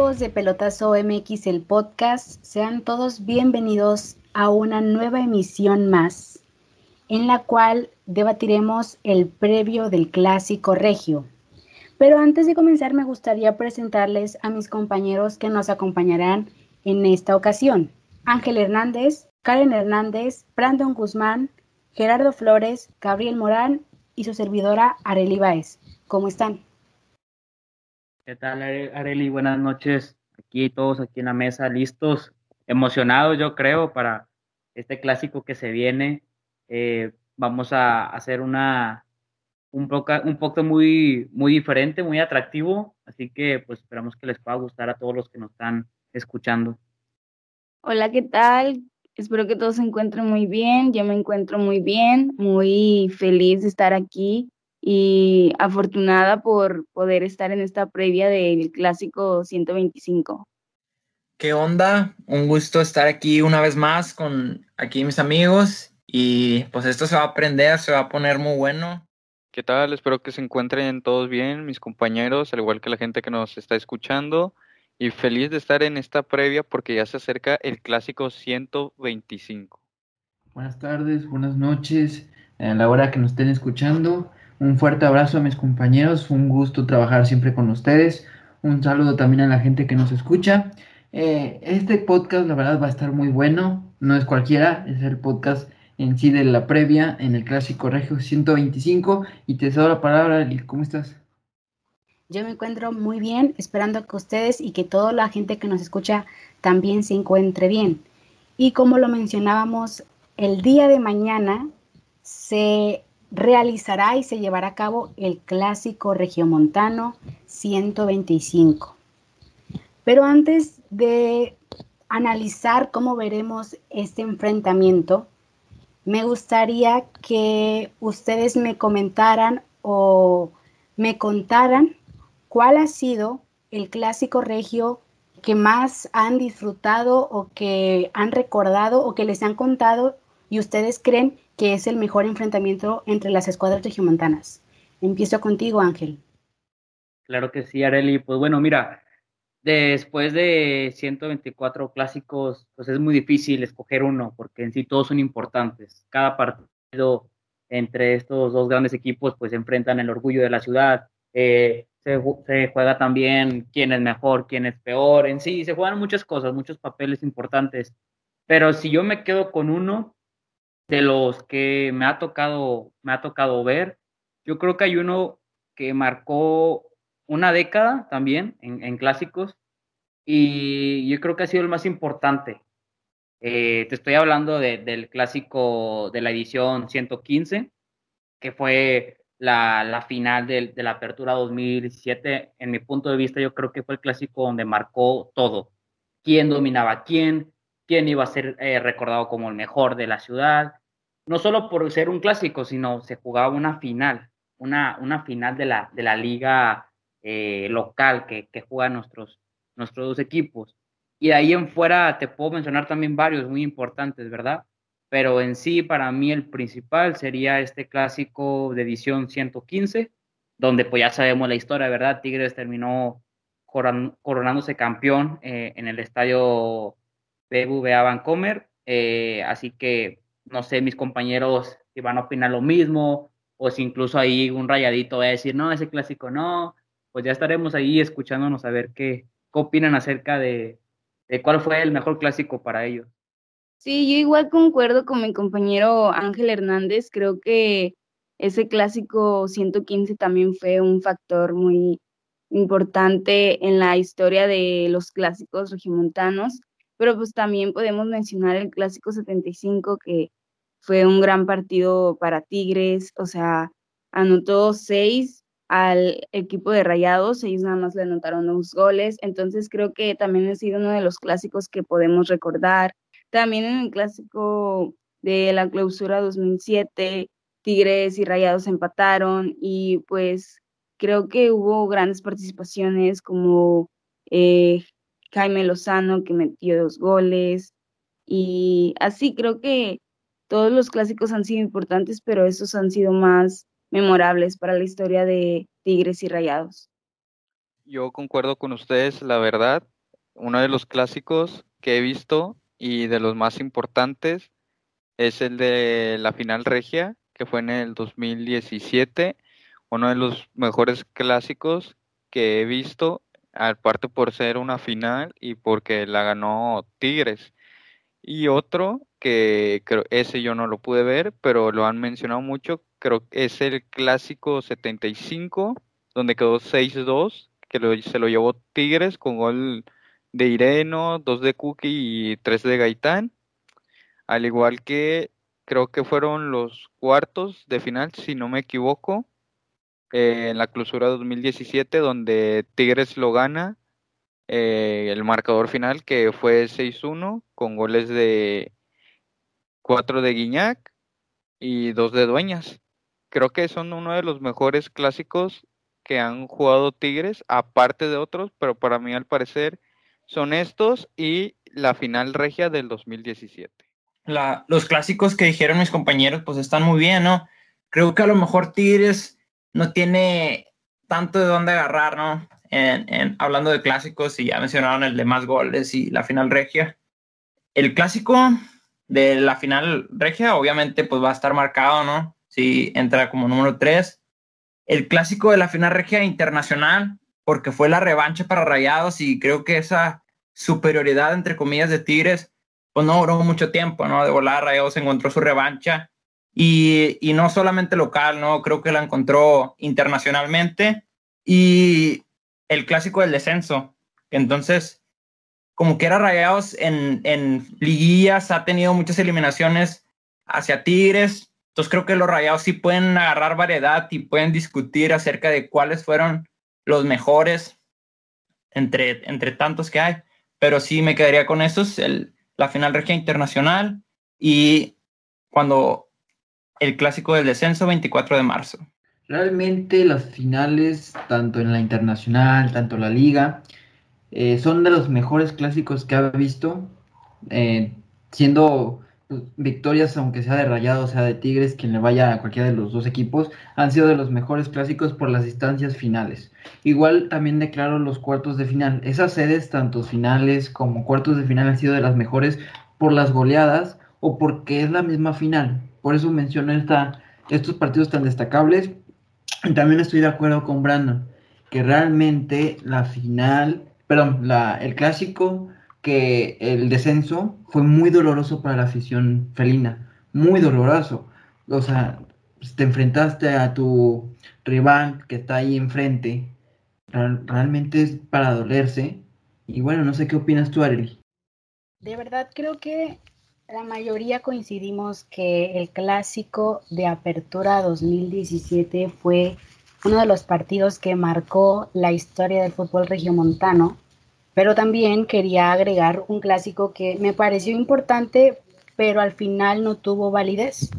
De Pelotazo MX, el podcast, sean todos bienvenidos a una nueva emisión más, en la cual debatiremos el previo del clásico regio. Pero antes de comenzar me gustaría presentarles a mis compañeros que nos acompañarán en esta ocasión. Ángel Hernández, Karen Hernández, Brandon Guzmán, Gerardo Flores, Gabriel Morán y su servidora Areli Baez. ¿Cómo están? ¿Qué tal, Areli? Buenas noches. Aquí todos aquí en la mesa, listos, emocionados, yo creo, para este clásico que se viene. Eh, vamos a hacer una un poco, un poco muy, muy diferente, muy atractivo, así que pues esperamos que les pueda gustar a todos los que nos están escuchando. Hola, ¿qué tal? Espero que todos se encuentren muy bien. Yo me encuentro muy bien, muy feliz de estar aquí y afortunada por poder estar en esta previa del clásico 125. ¿Qué onda? Un gusto estar aquí una vez más con aquí mis amigos y pues esto se va a aprender, se va a poner muy bueno. ¿Qué tal? Espero que se encuentren todos bien, mis compañeros, al igual que la gente que nos está escuchando. Y feliz de estar en esta previa porque ya se acerca el clásico 125. Buenas tardes, buenas noches, a la hora que nos estén escuchando. Un fuerte abrazo a mis compañeros, un gusto trabajar siempre con ustedes. Un saludo también a la gente que nos escucha. Eh, este podcast, la verdad, va a estar muy bueno. No es cualquiera, es el podcast en sí de la previa en el Clásico Regio 125. Y te cedo la palabra, ¿Cómo estás? Yo me encuentro muy bien, esperando que ustedes y que toda la gente que nos escucha también se encuentre bien. Y como lo mencionábamos, el día de mañana se realizará y se llevará a cabo el clásico regiomontano 125. Pero antes de analizar cómo veremos este enfrentamiento, me gustaría que ustedes me comentaran o me contaran cuál ha sido el clásico regio que más han disfrutado o que han recordado o que les han contado y ustedes creen que es el mejor enfrentamiento entre las escuadras regiomontanas. Empiezo contigo, Ángel. Claro que sí, Areli. Pues bueno, mira, después de 124 clásicos, pues es muy difícil escoger uno, porque en sí todos son importantes. Cada partido entre estos dos grandes equipos, pues enfrentan el orgullo de la ciudad. Eh, se, se, juega también quién es mejor, quién es peor. En sí, se juegan muchas cosas, muchos papeles importantes. Pero si yo me quedo con uno, de los que me ha tocado, me ha tocado ver, yo creo que hay uno que marcó una década también en, clásicos y yo creo que ha sido el más importante. Eh, te estoy hablando del clásico de la edición 115, que fue la, final de, la apertura 2017. En mi punto de vista, yo creo que fue el clásico donde marcó todo. Quién dominaba quién, quién iba a ser eh, recordado como el mejor de la ciudad, no solo por ser un clásico, sino se jugaba una final, una, una final de la, de la liga eh, local que, que juegan nuestros, nuestros dos equipos. Y de ahí en fuera te puedo mencionar también varios muy importantes, ¿verdad? Pero en sí, para mí el principal sería este clásico de edición 115, donde pues ya sabemos la historia, ¿verdad? Tigres terminó coronándose campeón eh, en el estadio BBVA Vancomer, eh, así que no sé, mis compañeros si van a opinar lo mismo, o si incluso ahí un rayadito va a decir, no, ese clásico no, pues ya estaremos ahí escuchándonos a ver qué, opinan acerca de, de cuál fue el mejor clásico para ellos. Sí, yo igual concuerdo con mi compañero Ángel Hernández, creo que ese clásico 115 también fue un factor muy importante en la historia de los clásicos regimontanos, pero pues también podemos mencionar el clásico 75 que fue un gran partido para Tigres, o sea, anotó seis al equipo de Rayados, ellos nada más le anotaron dos goles, entonces creo que también ha sido uno de los clásicos que podemos recordar. También en el clásico de la clausura 2007, Tigres y Rayados empataron y pues creo que hubo grandes participaciones como eh, Jaime Lozano que metió dos goles y así creo que todos los clásicos han sido importantes, pero esos han sido más memorables para la historia de Tigres y Rayados. Yo concuerdo con ustedes, la verdad. Uno de los clásicos que he visto y de los más importantes es el de la final regia, que fue en el 2017. Uno de los mejores clásicos que he visto, aparte por ser una final y porque la ganó Tigres. Y otro que creo ese yo no lo pude ver, pero lo han mencionado mucho, creo que es el clásico 75, donde quedó 6-2, que se lo llevó Tigres con gol de Ireno, dos de Cookie y tres de Gaitán. Al igual que creo que fueron los cuartos de final, si no me equivoco, en la clausura 2017, donde Tigres lo gana eh, el marcador final, que fue 6-1, con goles de 4 de Guiñac y 2 de Dueñas. Creo que son uno de los mejores clásicos que han jugado Tigres, aparte de otros, pero para mí al parecer son estos y la final regia del 2017. La, los clásicos que dijeron mis compañeros, pues están muy bien, ¿no? Creo que a lo mejor Tigres no tiene tanto de dónde agarrar, ¿no? En, hablando de clásicos, y ya mencionaron el de más goles y la final regia. El clásico de la final regia, obviamente, pues va a estar marcado, ¿no? Si entra como número 3. El clásico de la final regia internacional, porque fue la revancha para Rayados y creo que esa superioridad, entre comillas, de Tigres, pues no duró mucho tiempo, ¿no? De volar, Rayados encontró su revancha y, y, no solamente local, ¿no? Creo que la encontró internacionalmente y el clásico del descenso. Entonces, como que era Rayados en, en liguillas, ha tenido muchas eliminaciones hacia Tigres. Entonces creo que los Rayados sí pueden agarrar variedad y pueden discutir acerca de cuáles fueron los mejores entre, entre tantos que hay. Pero sí me quedaría con esos, el, la final regia internacional y cuando el clásico del descenso 24 de marzo. Realmente las finales, tanto en la internacional, tanto en la liga, eh, son de los mejores clásicos que ha visto, eh, siendo pues, victorias, aunque sea de Rayado, sea de Tigres, quien le vaya a cualquiera de los dos equipos, han sido de los mejores clásicos por las distancias finales. Igual también declaro los cuartos de final. Esas sedes, tanto finales como cuartos de final, han sido de las mejores por las goleadas o porque es la misma final. Por eso menciono esta, estos partidos tan destacables. También estoy de acuerdo con Brandon, que realmente la final, perdón, la, el clásico, que el descenso fue muy doloroso para la afición felina, muy doloroso. O sea, te enfrentaste a tu rival que está ahí enfrente, realmente es para dolerse. Y bueno, no sé qué opinas tú, Arely. De verdad creo que la mayoría coincidimos que el clásico de Apertura 2017 fue uno de los partidos que marcó la historia del fútbol regiomontano, pero también quería agregar un clásico que me pareció importante, pero al final no tuvo validez.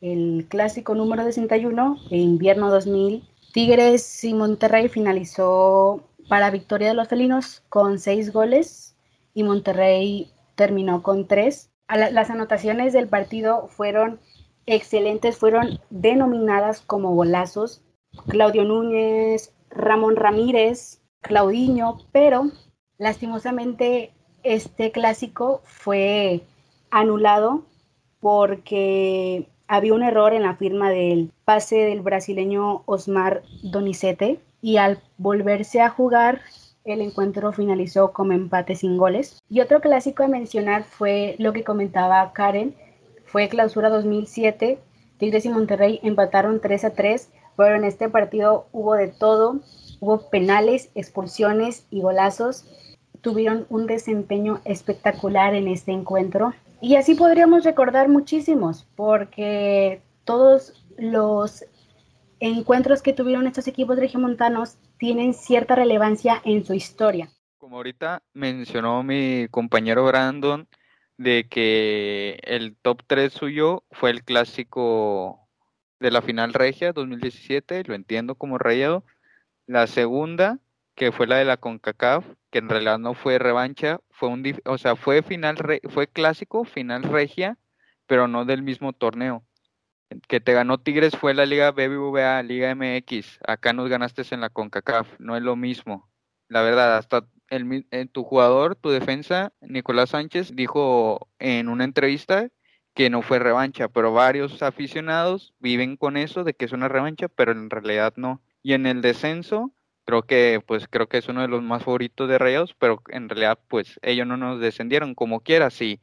El clásico número 61 de invierno 2000, Tigres y Monterrey finalizó para victoria de los felinos con seis goles y Monterrey terminó con tres las anotaciones del partido fueron excelentes, fueron denominadas como golazos. Claudio Núñez, Ramón Ramírez, Claudiño, pero lastimosamente este clásico fue anulado porque había un error en la firma del pase del brasileño Osmar Donizete y al volverse a jugar el encuentro finalizó como empate sin goles. Y otro clásico a mencionar fue lo que comentaba Karen, fue clausura 2007, Tigres y Monterrey empataron 3 a 3, pero en este partido hubo de todo, hubo penales, expulsiones y golazos. Tuvieron un desempeño espectacular en este encuentro. Y así podríamos recordar muchísimos, porque todos los encuentros que tuvieron estos equipos regiomontanos tienen cierta relevancia en su historia. Como ahorita mencionó mi compañero Brandon, de que el top 3 suyo fue el clásico de la final regia 2017, lo entiendo como rayado. La segunda, que fue la de la CONCACAF, que en realidad no fue revancha, fue un o sea, fue final fue clásico, final regia, pero no del mismo torneo que te ganó Tigres fue la Liga BBVA, Liga MX. Acá nos ganaste en la CONCACAF, no es lo mismo. la verdad, hasta el, eh, tu jugador, tu defensa, Nicolás Sánchez, dijo en una entrevista que no fue revancha, pero varios aficionados viven con eso de que es una revancha, pero en realidad no. Y en el descenso, creo que pues creo que es uno de los más favoritos de Rayados, pero en realidad pues ellos no nos descendieron como quiera, si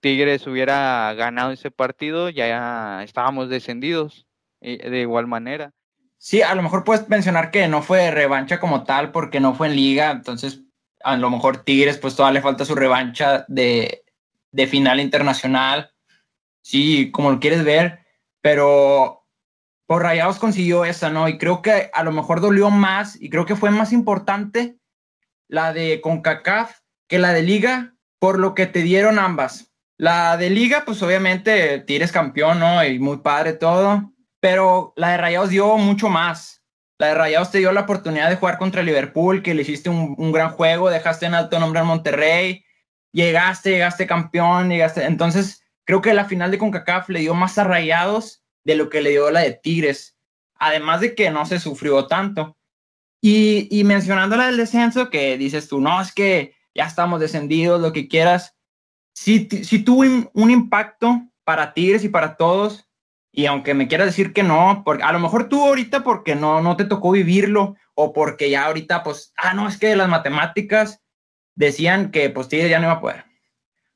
Tigres hubiera ganado ese partido ya estábamos descendidos de igual manera. Sí, a lo mejor puedes mencionar que no fue revancha como tal porque no fue en liga, entonces a lo mejor Tigres pues todavía le falta su revancha de, de final internacional, sí, como lo quieres ver, pero por Rayados consiguió esa, ¿no? Y creo que a lo mejor dolió más y creo que fue más importante la de CONCACAF que la de Liga por lo que te dieron ambas. La de Liga, pues obviamente tienes campeón, ¿no? Y muy padre todo, pero la de Rayados dio mucho más. La de Rayados te dio la oportunidad de jugar contra Liverpool, que le hiciste un, un gran juego, dejaste en alto nombre al Monterrey, llegaste, llegaste campeón, llegaste. Entonces, creo que la final de CONCACAF le dio más a Rayados de lo que le dio la de Tigres, además de que no se sufrió tanto. Y, y la del descenso, que dices tú, no, es que ya estamos descendidos, lo que quieras, sí, sí tuvo un, impacto para Tigres y para todos, y aunque me quieras decir que no, porque a lo mejor tú ahorita porque no, no te tocó vivirlo, o porque ya ahorita, pues, ah, no, es que las matemáticas decían que pues Tigres ya no iba a poder.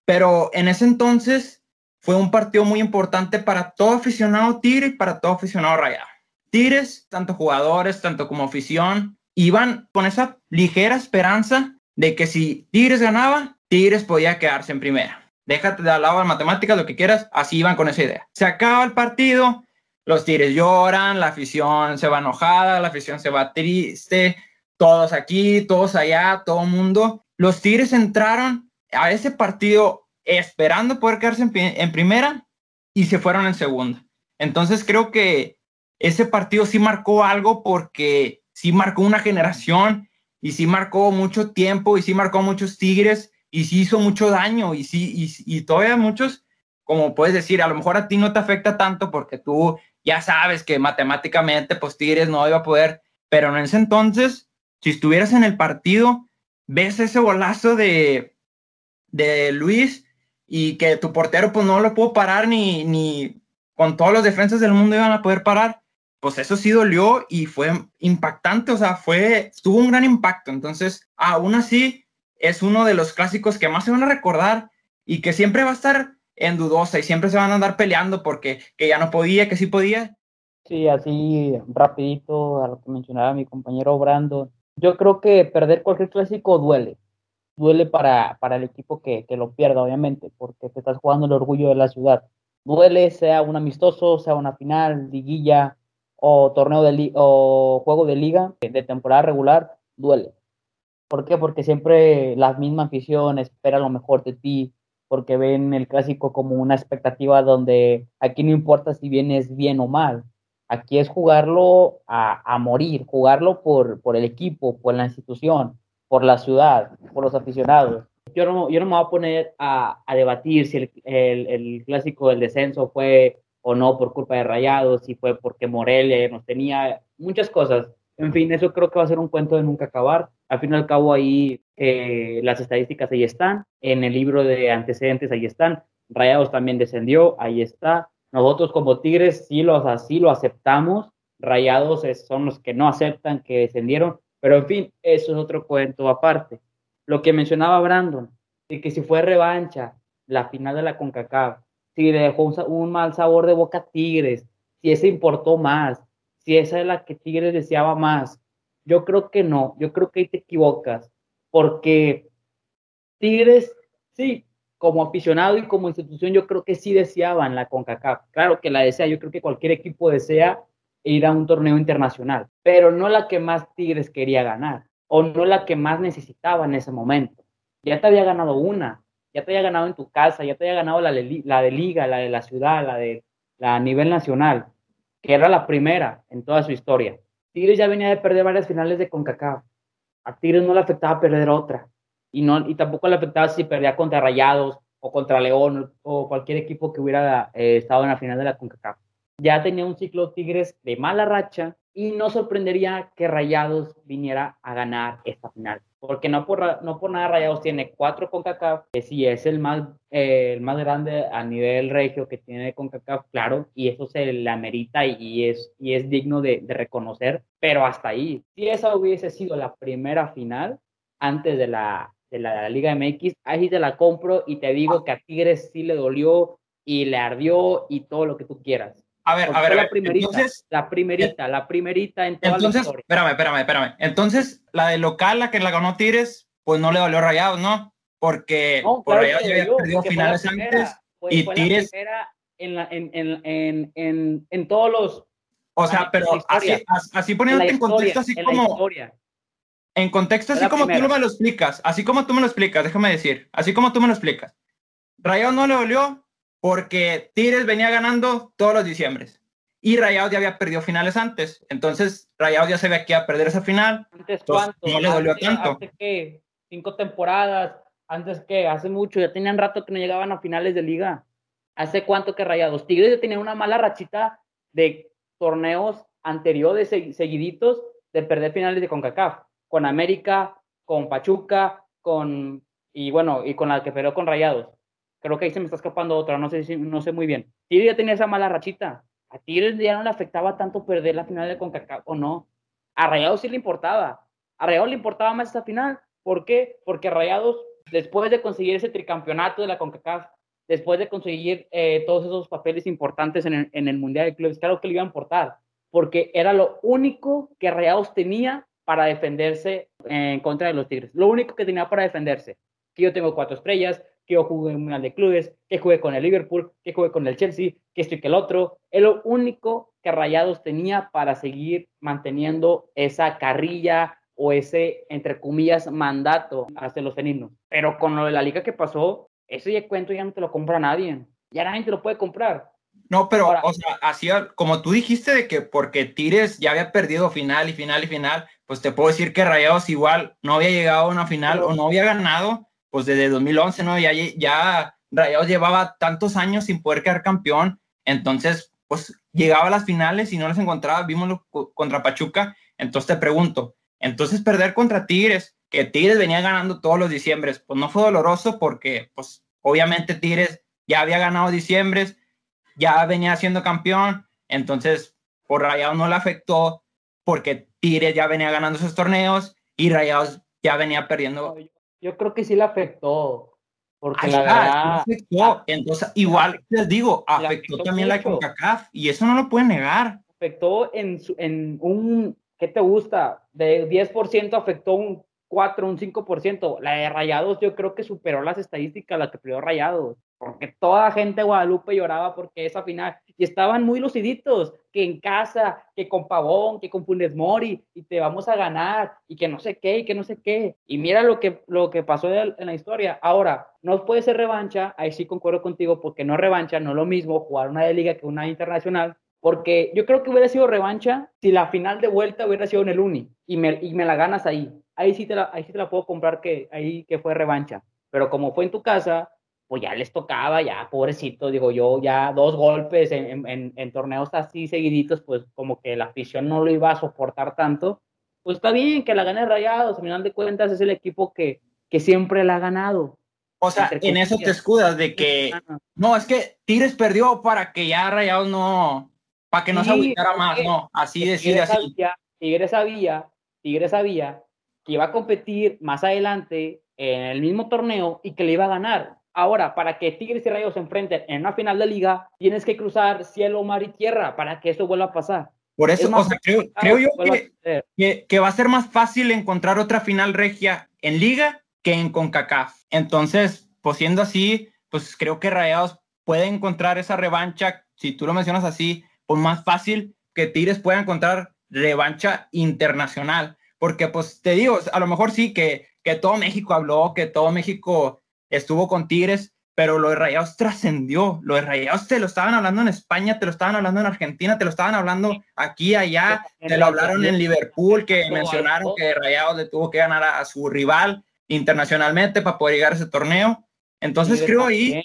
Pero en ese entonces fue un partido muy importante para todo aficionado Tigre y para todo aficionado Rayado. Tigres, tanto jugadores, tanto como afición, iban con esa ligera esperanza de que si Tigres ganaba, Tigres podía quedarse en primera. Déjate de lado de matemáticas, lo que quieras, así iban con esa idea. Se acaba el partido, los Tigres lloran, la afición se va enojada, la afición se va triste, todos aquí, todos allá, todo mundo. Los Tigres entraron a ese partido esperando poder quedarse en, primera y se fueron en segunda. Entonces creo que ese partido sí marcó algo porque sí marcó una generación y sí marcó mucho tiempo y sí marcó muchos Tigres y sí hizo mucho daño y sí y, todavía muchos como puedes decir a lo mejor a ti no te afecta tanto porque tú ya sabes que matemáticamente pues Tigres no iba a poder pero en ese entonces si estuvieras en el partido ves ese bolazo de de Luis y que tu portero pues no lo pudo parar ni, ni con todos los defensas del mundo iban a poder parar, pues eso sí dolió y fue impactante, o sea, fue, tuvo un gran impacto. Entonces, aún así, es uno de los clásicos que más se van a recordar y que siempre va a estar en dudosa y siempre se van a andar peleando porque que ya no podía, que sí podía. Sí, así rapidito a lo que mencionaba mi compañero Brando. Yo creo que perder cualquier clásico duele, duele para, para el equipo que, que, lo pierda, obviamente, porque te estás jugando el orgullo de la ciudad. Duele, sea un amistoso, sea una final, liguilla o torneo de o juego de liga de temporada regular, duele. ¿Por qué? Porque siempre la misma afición espera lo mejor de ti, porque ven el clásico como una expectativa donde aquí no importa si vienes bien o mal, aquí es jugarlo a, morir, jugarlo por, el equipo, por la institución, por la ciudad, por los aficionados. Yo no, yo no me voy a poner a, a debatir si el, el, el, clásico del descenso fue o no por culpa de Rayados, si fue porque Morelia nos tenía muchas cosas. En fin, eso creo que va a ser un cuento de nunca acabar. Al fin y al cabo ahí eh, las estadísticas ahí están, en el libro de antecedentes ahí están. Rayados también descendió, ahí está. Nosotros como Tigres sí lo, así lo aceptamos. Rayados son los que no aceptan que descendieron, pero en fin, eso es otro cuento aparte. Lo que mencionaba Brandon, de que si fue revancha, la final de la CONCACAF, si le dejó un, mal sabor de boca a Tigres, si ese importó más, si esa es la que Tigres deseaba más. Yo creo que no, yo creo que ahí te equivocas, porque Tigres, sí, como aficionado y como institución, yo creo que sí deseaban la CONCACAF. Claro que la desea, yo creo que cualquier equipo desea ir a un torneo internacional, pero no la que más Tigres quería ganar o no la que más necesitaba en ese momento. Ya te había ganado una, ya te había ganado en tu casa, ya te había ganado la, la de liga, la de la ciudad, la de nivel nacional, que era la primera en toda su historia. Tigres ya venía de perder varias finales de CONCACAF. A Tigres no le afectaba perder otra. Y, no, y tampoco le afectaba si perdía contra Rayados o contra León o cualquier equipo que hubiera eh, estado en la final de la CONCACAF ya tenía un ciclo Tigres de mala racha y no sorprendería que Rayados viniera a ganar esta final. Porque no por, no por nada Rayados tiene cuatro CONCACAF, que sí es el más, eh, el más grande a nivel regio que tiene CONCACAF, claro, y eso se le amerita y es, y es digno de, de reconocer, pero hasta ahí. Si esa hubiese sido la primera final antes de la, de la, Liga MX, ahí te la compro y te digo que a Tigres sí le dolió y le ardió y todo lo que tú quieras. A ver, a ver, la primerita, entonces, la primerita, la primerita en toda entonces, la historia. Espérame, espérame, espérame. Entonces, la de local, la que la ganó Tigres, pues no le dolió Rayados, ¿no? Porque no, por claro Rayados ya había perdido finales primera, antes y Tigres... en, la, en, en, en, en, en todos los... O sea, pero así, así poniéndote en, contexto, así como... En contexto, así como primera. tú me lo explicas, así como tú me lo explicas, déjame decir, así como tú me lo explicas. Rayados no le dolió porque Tigres venía ganando todos los diciembres y Rayados ya había perdido finales antes. Entonces, Rayados ya sabía que iba a perder esa final. ¿Antes cuánto? No le dolió tanto. ¿Antes que ¿Cinco temporadas? ¿Antes que Hace mucho. Ya tenían rato que no llegaban a finales de liga. ¿Hace cuánto que Rayados? Tigres ya tenían una mala rachita de torneos anteriores, seguiditos, de perder finales de CONCACAF. Con América, con Pachuca, con... Y bueno, y con la que perdió con Rayados. Creo que ahí se me está escapando otra, no sé, no sé muy bien. Tigres ya tenía esa mala rachita a Tigres ya no le afectaba tanto perder la final de CONCACAF o no. A Rayados sí le importaba. A Rayados le importaba más esta final. ¿Por qué? Porque Rayados, después de conseguir ese tricampeonato de la CONCACAF, después de conseguir eh, todos esos papeles importantes en el, en el, Mundial de Clubes, claro que le iba a importar, porque era lo único que Rayados tenía para defenderse en contra de los Tigres. Lo único que tenía para defenderse. Que yo tengo cuatro estrellas, que yo jugué en un Mundial de Clubes, que jugué con el Liverpool, que jugué con el Chelsea, que esto y que el otro. Es lo único que Rayados tenía para seguir manteniendo esa carrilla o ese, entre comillas, mandato hacia los felinos. Pero con lo de la liga que pasó, ese cuento ya no te lo compra nadie. Ya nadie te lo puede comprar. No, pero, Ahora, o sea, así como tú dijiste de que porque Tires ya había perdido final y final y final, pues te puedo decir que Rayados igual no había llegado a una final pero, o no había ganado pues desde 2011, ¿no? Ya, ya Rayados llevaba tantos años sin poder quedar campeón, entonces, pues llegaba a las finales y no las encontraba, vimos contra Pachuca, entonces te pregunto, entonces perder contra Tigres, que Tigres venía ganando todos los diciembres, pues no fue doloroso porque, pues obviamente Tigres ya había ganado diciembres, ya venía siendo campeón, entonces por Rayados no le afectó porque Tigres ya venía ganando esos torneos y Rayados ya venía perdiendo yo creo que sí le afectó. Porque Ay, la verdad. Afectó. Entonces, igual les digo, afectó, afectó también mucho. la CONCACAF y eso no lo pueden negar. Afectó en, en un, ¿qué te gusta? De 10% afectó un 4, un 5%. La de Rayados yo creo que superó las estadísticas, la que perdió Rayados. Porque toda gente de Guadalupe lloraba porque esa final. Y estaban muy luciditos, que en casa, que con Pavón, que con Funes Mori, y te vamos a ganar, y que no sé qué, y que no sé qué. Y mira lo que, lo que pasó en la historia. Ahora, no puede ser revancha, ahí sí concuerdo contigo, porque no revancha, no lo mismo jugar una de liga que una internacional. Porque yo creo que hubiera sido revancha si la final de vuelta hubiera sido en el Uni y me, y me la ganas ahí. Ahí sí, te la, ahí sí te la puedo comprar que ahí que fue revancha. Pero como fue en tu casa, pues ya les tocaba, ya, pobrecito, digo yo, ya dos golpes en, en, en, torneos así seguiditos, pues como que la afición no lo iba a soportar tanto. Pues está bien que la gane Rayados, al final de cuentas es el equipo que, que siempre la ha ganado. O sea, en eso te escudas de que, no, es que Tigres perdió para que ya Rayados no, para que no sí, se agüitara más, no, así decide así. Sabía, Tigres sabía, Tigres sabía que iba a competir más adelante en el mismo torneo y que le iba a ganar. Ahora, para que Tigres y Rayos se enfrenten en una final de liga, tienes que cruzar cielo, mar y tierra para que eso vuelva a pasar. Por eso, o sea, creo, creo yo que, que, que, va a ser más fácil encontrar otra final regia en liga que en CONCACAF. Entonces, pues siendo así, pues creo que Rayados puede encontrar esa revancha, si tú lo mencionas así, pues más fácil que Tigres pueda encontrar revancha internacional. Porque, pues te digo, a lo mejor sí que, que todo México habló, que todo México estuvo con Tigres, pero lo de Rayados trascendió. Lo de Rayados te lo estaban hablando en España, te lo estaban hablando en Argentina, te lo estaban hablando aquí, allá, te lo hablaron en Liverpool, que mencionaron que Rayados le tuvo que ganar a, su rival internacionalmente para poder llegar a ese torneo. Entonces creo ahí,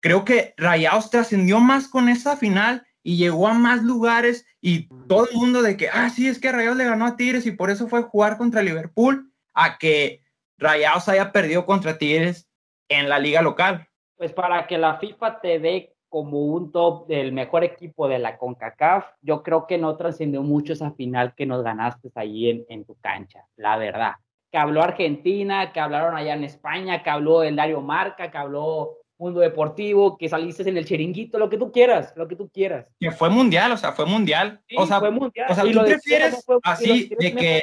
creo que Rayados trascendió más con esa final y llegó a más lugares y todo el mundo de que, ah, sí, es que Rayados le ganó a Tigres y por eso fue a jugar contra Liverpool, a que Rayados haya perdido contra Tigres en la liga local. Pues para que la FIFA te dé como un top del mejor equipo de la CONCACAF, yo creo que no trascendió mucho esa final que nos ganaste ahí en, en tu cancha, la verdad. Que habló Argentina, que hablaron allá en España, que habló el Dario Marca, que habló Mundo Deportivo, que saliste en el chiringuito, lo que tú quieras, lo que tú quieras. Que fue mundial, o sea, fue mundial. o sea, fue mundial. O sea, tú prefieres así de que...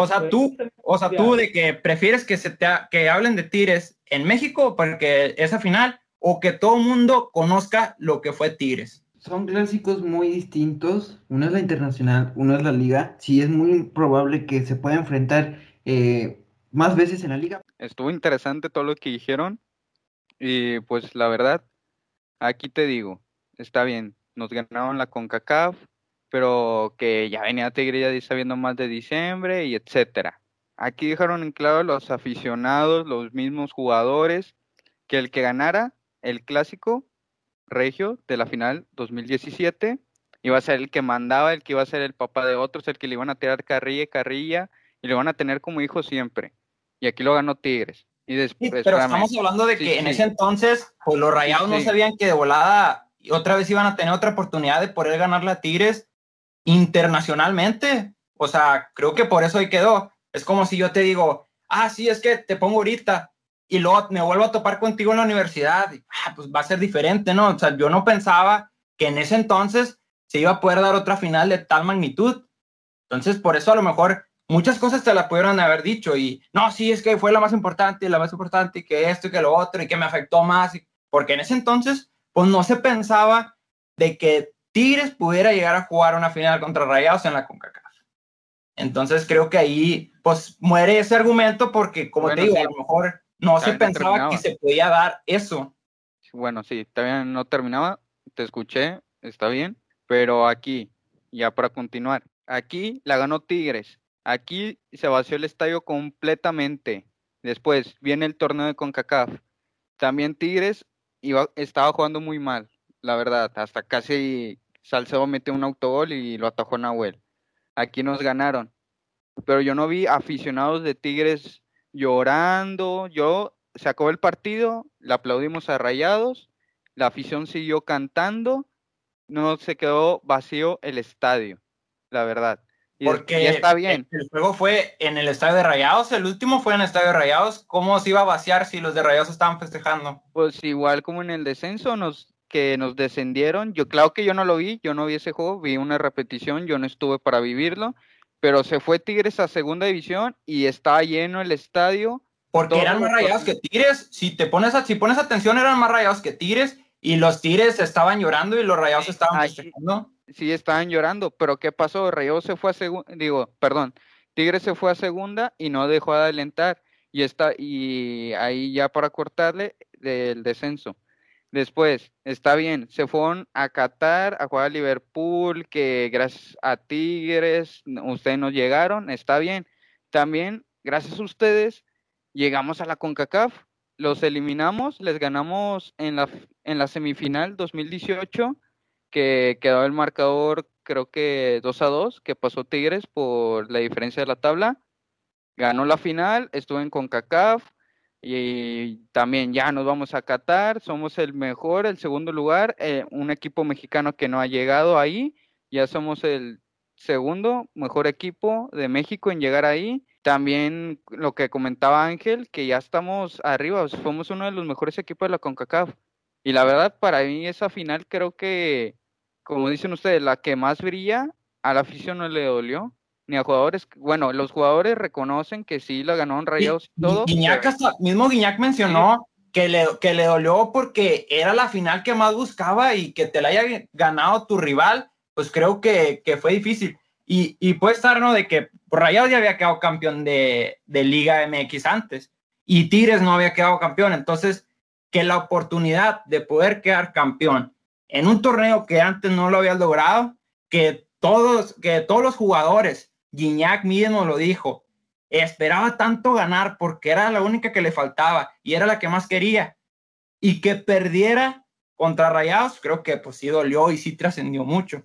O sea, tú, o sea, tú de que prefieres que se te que hablen de Tigres en México porque esa final o que todo el mundo conozca lo que fue Tigres. Son clásicos muy distintos. Uno es la internacional, uno es la liga. Sí, es muy probable que se pueda enfrentar eh, más veces en la liga. Estuvo interesante todo lo que dijeron. Y pues la verdad, aquí te digo, está bien, nos ganaron la CONCACAF, pero que ya venía Tigre ya sabiendo más de diciembre y etcétera. Aquí dejaron en claro los aficionados, los mismos jugadores, que el que ganara el clásico regio de la final 2017 iba a ser el que mandaba, el que iba a ser el papá de otros, el que le iban a tirar carrilla y carrilla y le van a tener como hijo siempre. Y aquí lo ganó Tigres. Y después, pero estamos hablando de que en ese entonces, pues los rayados no sabían que de volada otra vez iban a tener otra oportunidad de poder ganarle a Tigres internacionalmente. O sea, creo que por eso ahí quedó. Es como si yo te digo, ah, sí, es que te pongo ahorita y luego me vuelvo a topar contigo en la universidad. ah, pues va a ser diferente, ¿no? O sea, yo no pensaba que en ese entonces se iba a poder dar otra final de tal magnitud. Entonces, por eso a lo mejor muchas cosas te las pudieron haber dicho y no, sí, es que fue la más importante, la más importante, que esto y que lo otro, y que me afectó más, porque en ese entonces, pues no se pensaba de que Tigres pudiera llegar a jugar una final contra Rayados en la CONCACAF. Entonces creo que ahí, pues muere ese argumento porque, como te digo, a lo mejor no se pensaba que se podía dar eso. Bueno, sí, también no terminaba, te escuché, está bien, pero aquí, ya para continuar, aquí la ganó Tigres, Aquí se vació el estadio completamente. Después viene el torneo de CONCACAF. También Tigres iba, estaba jugando muy mal, la verdad. Hasta casi Salcedo metió un autogol y lo atajó Nahuel. Aquí nos ganaron. Pero yo no vi aficionados de Tigres llorando. Yo se acabó el partido, le aplaudimos a Rayados, la afición siguió cantando, no se quedó vacío el estadio, la verdad. Porque ya está bien. El, juego fue en el estadio de Rayados, el último fue en el estadio de Rayados. ¿Cómo se iba a vaciar si los de Rayados estaban festejando? Pues igual como en el descenso, nos, que nos descendieron. Yo, claro que yo no lo vi, yo no vi ese juego, vi una repetición, yo no estuve para vivirlo. Pero se fue Tigres a segunda división y estaba lleno el estadio. Porque eran más rayados que Tigres. Si te pones, si pones atención, eran más rayados que Tigres. Y los Tigres estaban llorando y los rayados estaban festejando sí estaban llorando, pero ¿qué pasó? Rayo se fue a segunda, digo, perdón, Tigre se fue a segunda y no dejó de alentar y está y ahí ya para cortarle del descenso. Después, está bien, se fueron a Qatar a jugar a Liverpool, que gracias a Tigres ustedes nos llegaron, está bien. También, gracias a ustedes, llegamos a la CONCACAF, los eliminamos, les ganamos en la, en la semifinal 2018 que quedó el marcador creo que 2 a 2, que pasó Tigres por la diferencia de la tabla. Ganó la final, estuvo en CONCACAF y también ya nos vamos a Qatar, somos el mejor, el segundo lugar, eh, un equipo mexicano que no ha llegado ahí, ya somos el segundo mejor equipo de México en llegar ahí. También lo que comentaba Ángel, que ya estamos arriba, o fuimos uno de los mejores equipos de la CONCACAF. Y la verdad, para mí esa final creo que, como dicen ustedes, la que más brilla, a la afición no le dolió, ni a jugadores. Bueno, los jugadores reconocen que sí la ganó Rayados y todo. Guiñac mismo Guiñac mencionó que, le, que le dolió porque era la final que más buscaba y que te la haya ganado tu rival, pues creo que, que fue difícil. Y, y, puede estar, ¿no? De que Rayados ya había quedado campeón de, de Liga MX antes y Tigres no había quedado campeón. Entonces, que la oportunidad de poder quedar campeón en un torneo que antes no lo había logrado, que todos, que todos los jugadores, Guiñac mismo lo dijo, esperaba tanto ganar porque era la única que le faltaba y era la que más quería, y que perdiera contra Rayados, creo que pues sí dolió y sí trascendió mucho.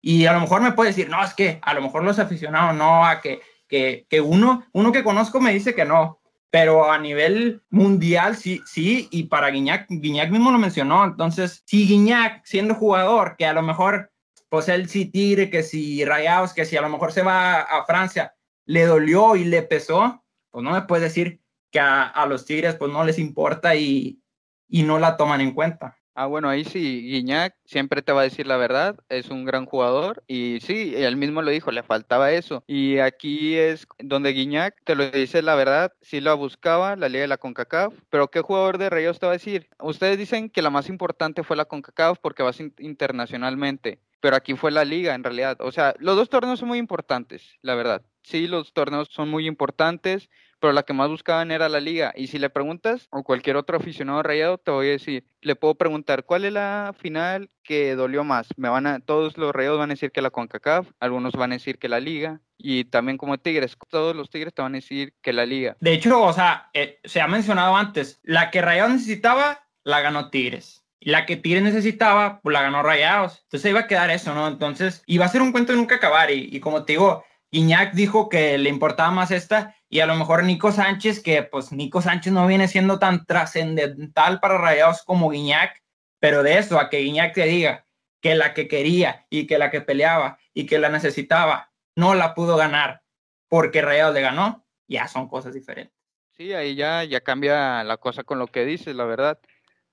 Y a lo mejor me puede decir, no, es que a lo mejor los aficionados no, a que, que, que uno, uno que conozco me dice que no, pero a nivel mundial sí, sí, y para Guiñac, Guiñac mismo lo mencionó, entonces, si Guiñac siendo jugador, que a lo mejor, pues él sí tire, que si Rayados, que si a lo mejor se va a Francia, le dolió y le pesó, pues no me puedes decir que a, los Tigres pues no les importa y, y no la toman en cuenta. Ah, bueno, ahí sí, Guiñac siempre te va a decir la verdad, es un gran jugador y sí, él mismo lo dijo, le faltaba eso. Y aquí es donde Guiñac te lo dice la verdad, sí la buscaba, la Liga de la CONCACAF, pero ¿qué jugador de Rayos te va a decir? Ustedes dicen que la más importante fue la CONCACAF porque vas internacionalmente, pero aquí fue la Liga en realidad. O sea, los dos torneos son muy importantes, la verdad. Sí, los torneos son muy importantes, pero la que más buscaban era la liga. Y si le preguntas, o cualquier otro aficionado rayado, te voy a decir, le puedo preguntar, ¿cuál es la final que dolió más? Me van a, todos los rayados van a decir que la CONCACAF, algunos van a decir que la liga, y también como Tigres, todos los Tigres te van a decir que la liga. De hecho, o sea, eh, se ha mencionado antes, la que Rayados necesitaba, la ganó Tigres. La que Tigres necesitaba, pues la ganó Rayados. Entonces iba a quedar eso, ¿no? Entonces iba a ser un cuento de nunca acabar. Y, y como te digo, Iñak dijo que le importaba más esta y a lo mejor Nico Sánchez, que pues Nico Sánchez no viene siendo tan trascendental para Rayados como Guiñac, pero de eso a que Guiñac te diga que la que quería y que la que peleaba y que la necesitaba no la pudo ganar porque Rayados le ganó, ya son cosas diferentes. Sí, ahí ya, ya cambia la cosa con lo que dices, la verdad.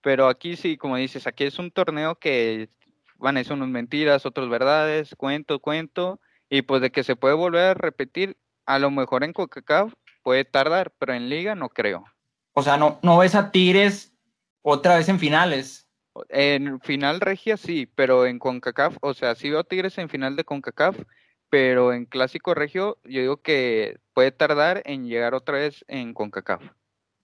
Pero aquí sí, como dices, aquí es un torneo que van a ser unos mentiras, otros verdades, cuento, cuento y pues de que se puede volver a repetir, a lo mejor en CONCACAF puede tardar, pero en liga no creo. O sea, no, no ves a Tigres otra vez en finales. En final regia sí, pero en CONCACAF, o sea, sí veo Tigres en final de CONCACAF, pero en clásico regio yo digo que puede tardar en llegar otra vez en CONCACAF.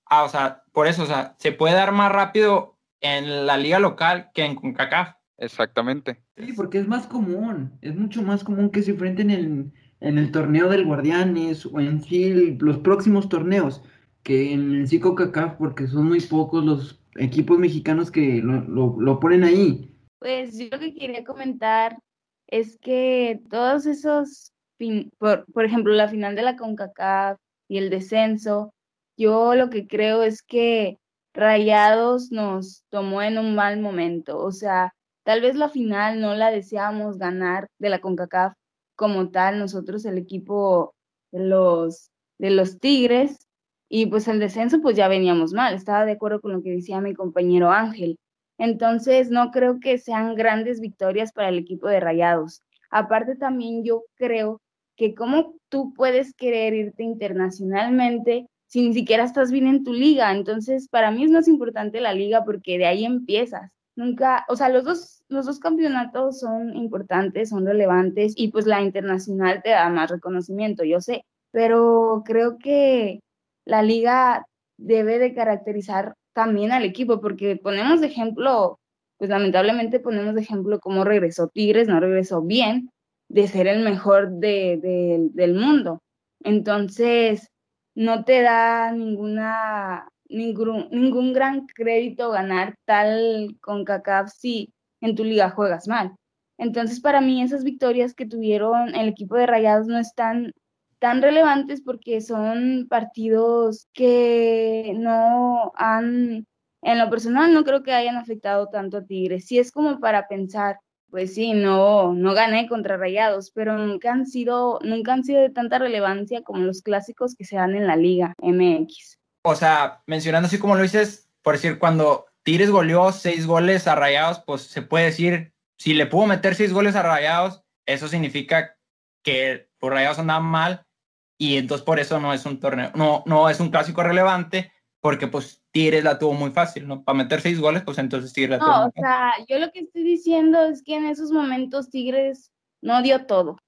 Ah, o sea, por eso, o sea, se puede dar más rápido en la liga local que en CONCACAF. Exactamente. Sí, porque es más común, es mucho más común que se enfrenten en, en el torneo del Guardianes o en sí los próximos torneos que en el Cico CACAF porque son muy pocos los equipos mexicanos que lo, lo, lo ponen ahí. Pues yo lo que quería comentar es que todos esos, por, por ejemplo, la final de la CONCACAF y el descenso, yo lo que creo es que Rayados nos tomó en un mal momento, o sea, Tal vez la final no la deseamos ganar de la CONCACAF como tal, nosotros el equipo de los, de los Tigres, y pues el descenso pues ya veníamos mal, estaba de acuerdo con lo que decía mi compañero Ángel. Entonces no creo que sean grandes victorias para el equipo de Rayados. Aparte también yo creo que como tú puedes querer irte internacionalmente si ni siquiera estás bien en tu liga. Entonces para mí es más importante la liga porque de ahí empiezas nunca, o sea, los dos, los dos campeonatos son importantes, son relevantes y pues la internacional te da más reconocimiento, yo sé, pero creo que la liga debe de caracterizar también al equipo, porque ponemos de ejemplo, pues lamentablemente ponemos de ejemplo cómo regresó Tigres, no regresó bien de ser el mejor de, del mundo. Entonces, no te da ninguna ningún, ningún gran crédito ganar tal con CACAF si en tu liga juegas mal. Entonces, para mí, esas victorias que tuvieron el equipo de Rayados no están tan relevantes porque son partidos que no han, en lo personal, no creo que hayan afectado tanto a Tigres. Si es como para pensar, pues sí, no, no gané contra Rayados, pero nunca han sido, nunca han sido de tanta relevancia como los clásicos que se dan en la Liga MX o sea, mencionando así como lo dices, por decir, cuando Tigres goleó seis goles a Rayados, pues se puede decir, si le pudo meter seis goles a Rayados, eso significa que por Rayados andaban mal y entonces por eso no es un torneo, no, no es un clásico relevante, porque pues Tigres la tuvo muy fácil, ¿no? Para meter seis goles, pues entonces Tigres la tuvo. No, o sea, yo lo que estoy diciendo es que en esos momentos Tigres no dio todo.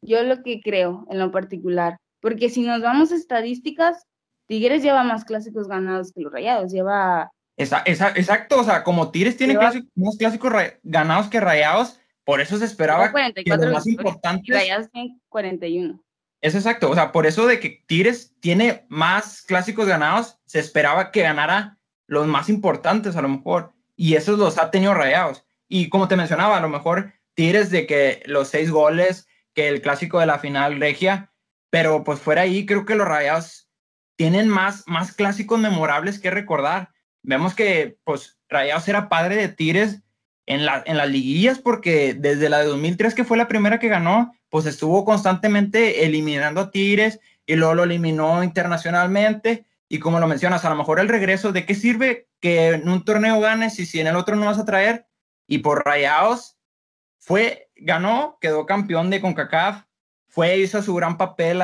Yo lo que creo en lo particular, porque si nos vamos a estadísticas, Tigres lleva más clásicos ganados que los Rayados, lleva... Esa, esa, exacto, o sea, como Tigres tiene más clásicos ganados que Rayados, por eso se esperaba que los más importantes... Rayados tienen 41. Es exacto, o sea, por eso de que Tigres tiene más clásicos ganados, se esperaba que ganara los más importantes a lo mejor. y esos los ha tenido rayados. Y como te mencionaba, a lo mejor Tigres de que los seis goles, que el clásico de la final regia, pero pues fuera ahí, creo que los rayados tienen más, más clásicos memorables que recordar. Vemos que pues Rayados era padre de Tigres en, la, en las liguillas porque desde la de 2003 que fue la primera que ganó, pues estuvo constantemente eliminando a Tigres y luego lo eliminó internacionalmente y como lo mencionas, a lo mejor el regreso, ¿de qué sirve que en un torneo ganes y si en el otro no vas a traer? Y por Rayados fue, ganó, quedó campeón de CONCACAF, fue, hizo su gran papel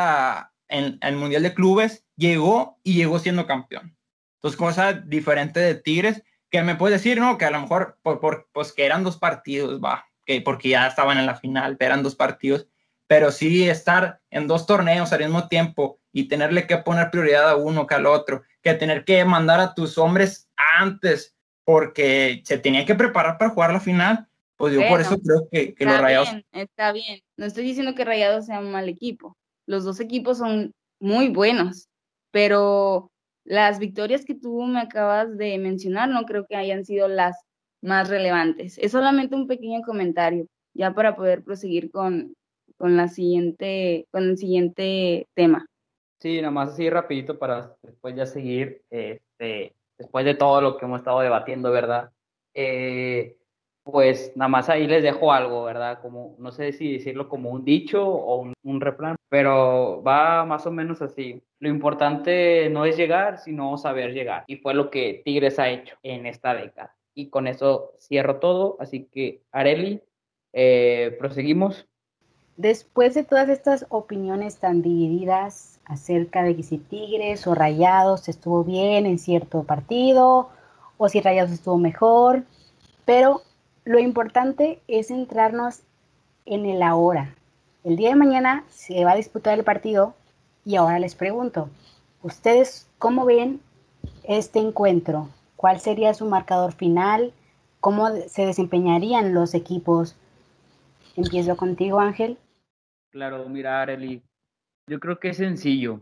en, el Mundial de Clubes, llegó y llegó siendo campeón. Entonces, cosa diferente de Tigres, que me puedes decir, ¿no? Que a lo mejor, por, pues que eran dos partidos, va, que porque ya estaban en la final, eran dos partidos, pero sí estar en dos torneos al mismo tiempo y tenerle que poner prioridad a uno que al otro, que tener que mandar a tus hombres antes porque se tenía que preparar para jugar la final, pues yo por eso creo que, los Rayados... está bien, no estoy diciendo que Rayados sea un mal equipo, los dos equipos son muy buenos, pero las victorias que tú me acabas de mencionar no creo que hayan sido las más relevantes. Es solamente un pequeño comentario, ya para poder proseguir con, con, la siguiente, con el siguiente tema. Sí, nada más así rapidito para después ya seguir, este, después de todo lo que hemos estado debatiendo, ¿verdad? Eh, pues nada más ahí les dejo algo, ¿verdad? Como, no sé si decirlo como un dicho o un, un replan, pero va más o menos así. Lo importante no es llegar, sino saber llegar. Y fue lo que Tigres ha hecho en esta década. Y con eso cierro todo. Así que, Areli, eh, proseguimos. Después de todas estas opiniones tan divididas acerca de que si Tigres o Rayados estuvo bien en cierto partido, o si Rayados estuvo mejor, pero lo importante es centrarnos en el ahora. El día de mañana se va a disputar el partido y ahora les pregunto, ¿ustedes cómo ven este encuentro? ¿Cuál sería su marcador final? ¿Cómo se desempeñarían los equipos? Empiezo contigo, Ángel. Claro, mira, Arely, yo creo que es sencillo.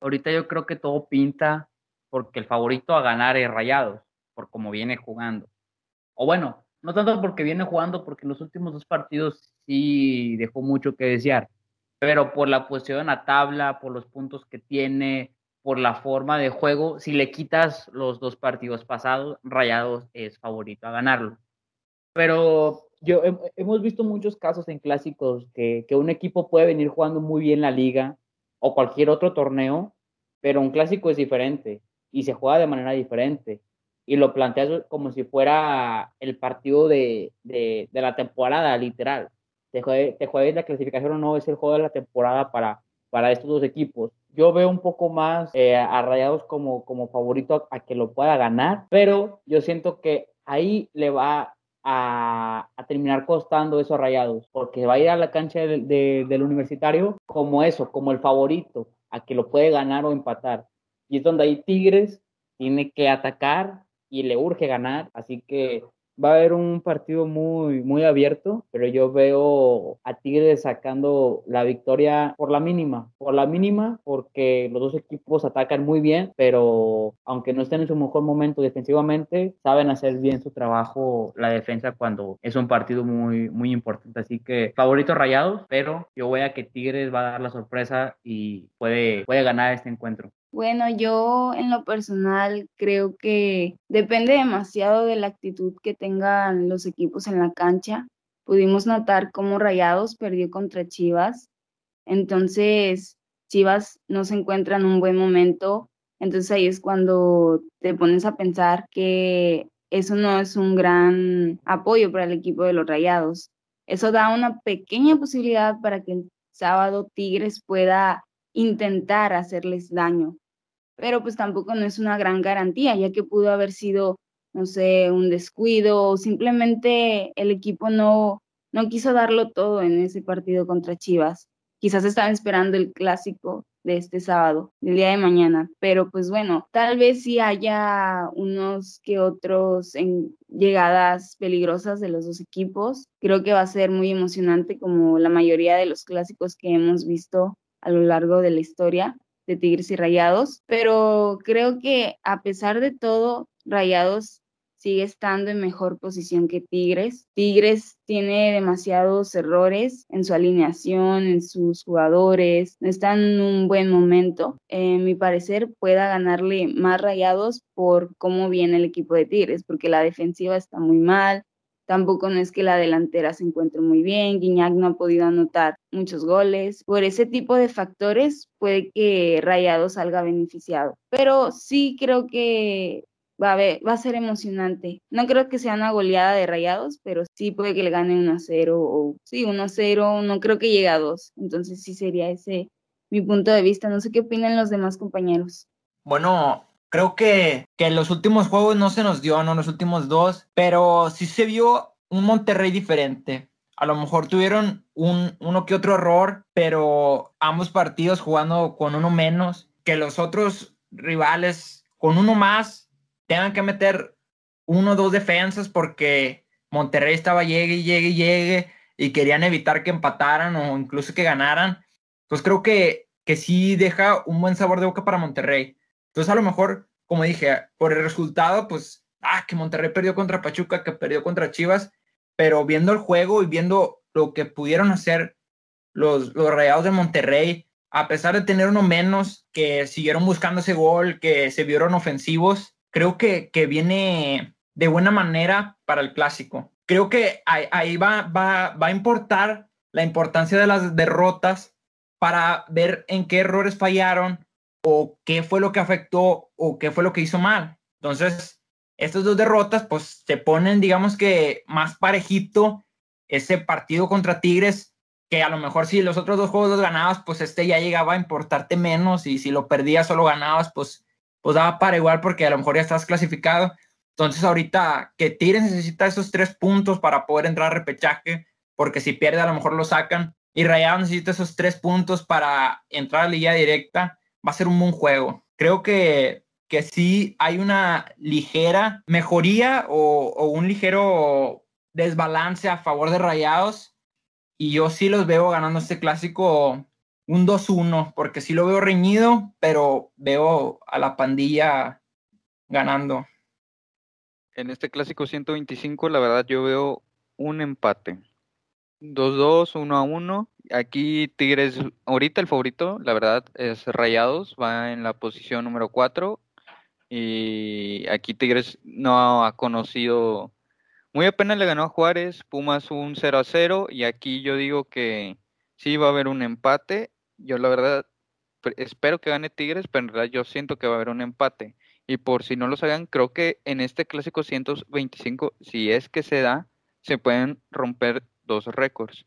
Ahorita yo creo que todo pinta porque el favorito a ganar es Rayados, por cómo viene jugando. O bueno, no tanto porque viene jugando, porque los últimos dos partidos sí dejó mucho que desear, pero por la posición a tabla, por los puntos que tiene, por la forma de juego, si le quitas los dos partidos pasados, Rayados es favorito a ganarlo. Pero yo hemos visto muchos casos en clásicos que, que un equipo puede venir jugando muy bien la liga o cualquier otro torneo, pero un clásico es diferente y se juega de manera diferente y lo planteas como si fuera el partido de, de, de la temporada, literal. Te, te juegues la clasificación o no, es el juego de la temporada para, para estos dos equipos. Yo veo un poco más eh, a Rayados como, como favorito a, que lo pueda ganar, pero yo siento que ahí le va a, terminar costando esos rayados, porque va a ir a la cancha del universitario como eso, como el favorito, a que lo puede ganar o empatar. Y es donde ahí Tigres tiene que atacar y le urge ganar, así que va a haber un partido muy, muy abierto, pero yo veo a Tigres sacando la victoria por la mínima, por la mínima, porque los dos equipos atacan muy bien, pero aunque no estén en su mejor momento defensivamente, saben hacer bien su trabajo la defensa cuando es un partido muy, muy importante. Así que favorito rayados, pero yo voy a que Tigres va a dar la sorpresa y puede, puede ganar este encuentro. Bueno, yo en lo personal creo que depende demasiado de la actitud que tengan los equipos en la cancha. Pudimos notar cómo Rayados perdió contra Chivas. Entonces, Chivas no se encuentra en un buen momento. Entonces ahí es cuando te pones a pensar que eso no es un gran apoyo para el equipo de los Rayados. Eso da una pequeña posibilidad para que el sábado Tigres pueda intentar hacerles daño pero pues tampoco no es una gran garantía, ya que pudo haber sido, no sé, un descuido o simplemente el equipo no, no quiso darlo todo en ese partido contra Chivas. Quizás estaban esperando el clásico de este sábado, del día de mañana, pero pues bueno, tal vez sí haya unos que otros en llegadas peligrosas de los dos equipos. Creo que va a ser muy emocionante como la mayoría de los clásicos que hemos visto a lo largo de la historia de Tigres y Rayados, pero creo que a pesar de todo, Rayados sigue estando en mejor posición que Tigres. Tigres tiene demasiados errores en su alineación, en sus jugadores, no está en un buen momento. En mi parecer, pueda ganarle más rayados por cómo viene el equipo de Tigres, porque la defensiva está muy mal, Tampoco no es que la delantera se encuentre muy bien, Guiñac no ha podido anotar muchos goles. Por ese tipo de factores puede que Rayado salga beneficiado. Pero sí creo que va a, va a ser emocionante. No creo que sea una goleada de Rayados, pero sí puede que le gane 1 0 o sí, 1 0, no creo que llegue a 2. Entonces sí sería ese mi punto de vista. No sé qué opinan los demás compañeros. Bueno, Creo que, que en los últimos juegos no se nos dio, ¿no? Los últimos dos, pero sí se vio un Monterrey diferente. A lo mejor tuvieron un, uno que otro error, pero ambos partidos jugando con uno menos, que los otros rivales con uno más tengan que meter uno o dos defensas porque Monterrey estaba llegue llegue llegue y querían evitar que empataran o incluso que ganaran. Pues creo que, que sí deja un buen sabor de boca para Monterrey. Entonces, a lo mejor, como dije, por el resultado, pues, ah, que Monterrey perdió contra Pachuca, que perdió contra Chivas, pero viendo el juego y viendo lo que pudieron hacer los, los Rayados de Monterrey, a pesar de tener uno menos, que siguieron buscando ese gol, que se vieron ofensivos, creo que, que viene de buena manera para el clásico. Creo que ahí, ahí va, va, va a importar la importancia de las derrotas para ver en qué errores fallaron o qué fue lo que afectó o qué fue lo que hizo mal. Entonces, estas dos derrotas pues se ponen, digamos que más parejito ese partido contra Tigres, que a lo mejor si los otros dos juegos los ganabas, pues este ya llegaba a importarte menos y si lo perdías o lo ganabas, pues, pues daba para igual porque a lo mejor ya estás clasificado. Entonces ahorita que Tigres necesita esos tres puntos para poder entrar a repechaje, porque si pierde a lo mejor lo sacan, y Rayado necesita esos tres puntos para entrar a la liga directa va a ser un buen juego. Creo que, que sí hay una ligera mejoría o, un ligero desbalance a favor de Rayados y yo sí los veo ganando este clásico un 2-1, porque sí lo veo reñido, pero veo a la pandilla ganando. En este clásico 125, la verdad, yo veo un empate. 2-2, 1-1. Aquí Tigres, ahorita el favorito, la verdad, es Rayados, va en la posición número 4. Y aquí Tigres no ha conocido, muy apenas le ganó a Juárez, Pumas un 0 0. Y aquí yo digo que sí va a haber un empate. Yo la verdad espero que gane Tigres, pero en realidad yo siento que va a haber un empate. Y por si no lo saben, creo que en este clásico 125, si es que se da, se pueden romper dos récords.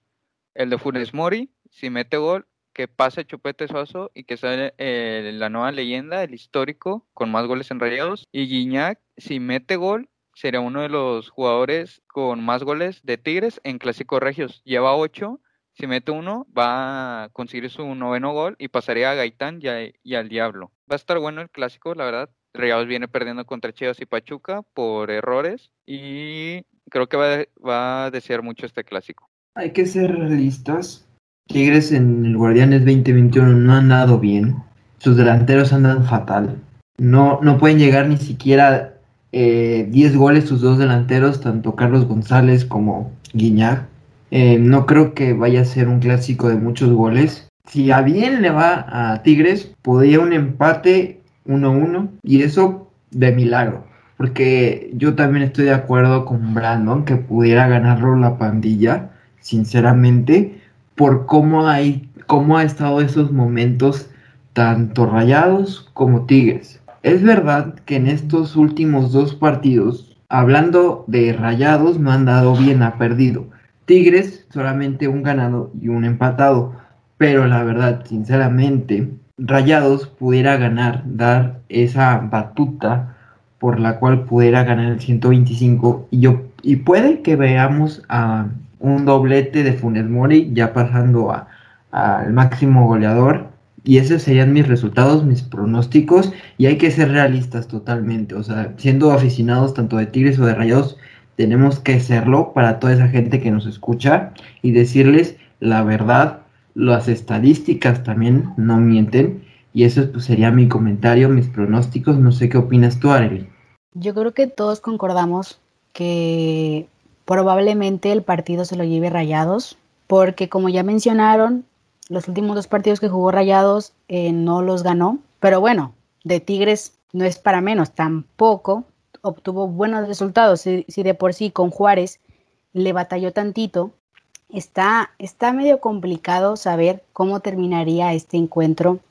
El de Funes Mori, si mete gol, que pase Chupete Suazo y que sale eh, la nueva leyenda, el histórico, con más goles enrayados. Y Guiñac, si mete gol, sería uno de los jugadores con más goles de Tigres en Clásicos Regios. Lleva ocho. Si mete uno, va a conseguir su noveno gol y pasaría a Gaitán y, al Diablo. Va a estar bueno el clásico, la verdad. Rayados viene perdiendo contra Chivas y Pachuca por errores y creo que va, va a desear mucho este clásico. Hay que ser realistas. Tigres en el Guardianes 2021 no han dado bien. Sus delanteros andan fatal. No, no pueden llegar ni siquiera eh, 10 goles sus dos delanteros, tanto Carlos González como Guiñac. Eh, no creo que vaya a ser un clásico de muchos goles. Si a bien le va a Tigres, podría un empate 1-1 y eso de milagro porque yo también estoy de acuerdo con Brandon que pudiera ganarlo la pandilla, sinceramente, por cómo, hay, cómo ha estado esos momentos tanto rayados como tigres. Es verdad que en estos últimos dos partidos, hablando de rayados, no han dado bien, ha perdido. Tigres solamente un ganado y un empatado, pero la verdad, sinceramente, Rayados pudiera ganar, dar esa batuta por la cual pudiera ganar el 125 y yo y puede que veamos a un doblete de Funes Mori ya pasando al máximo goleador y esos serían mis resultados, mis pronósticos y hay que ser realistas totalmente, o sea, siendo aficionados tanto de Tigres o de Rayados tenemos que serlo para toda esa gente que nos escucha y decirles la verdad, las estadísticas también no mienten y eso pues, sería mi comentario, mis pronósticos. No sé qué opinas tú, Arely. Yo creo que todos concordamos que probablemente el partido se lo lleve Rayados, porque como ya mencionaron, los últimos dos partidos que jugó Rayados eh, no los ganó, pero bueno, de Tigres no es para menos, tampoco obtuvo buenos resultados, si, de por sí con Juárez le batalló tantito, está, está medio complicado saber cómo terminaría este encuentro.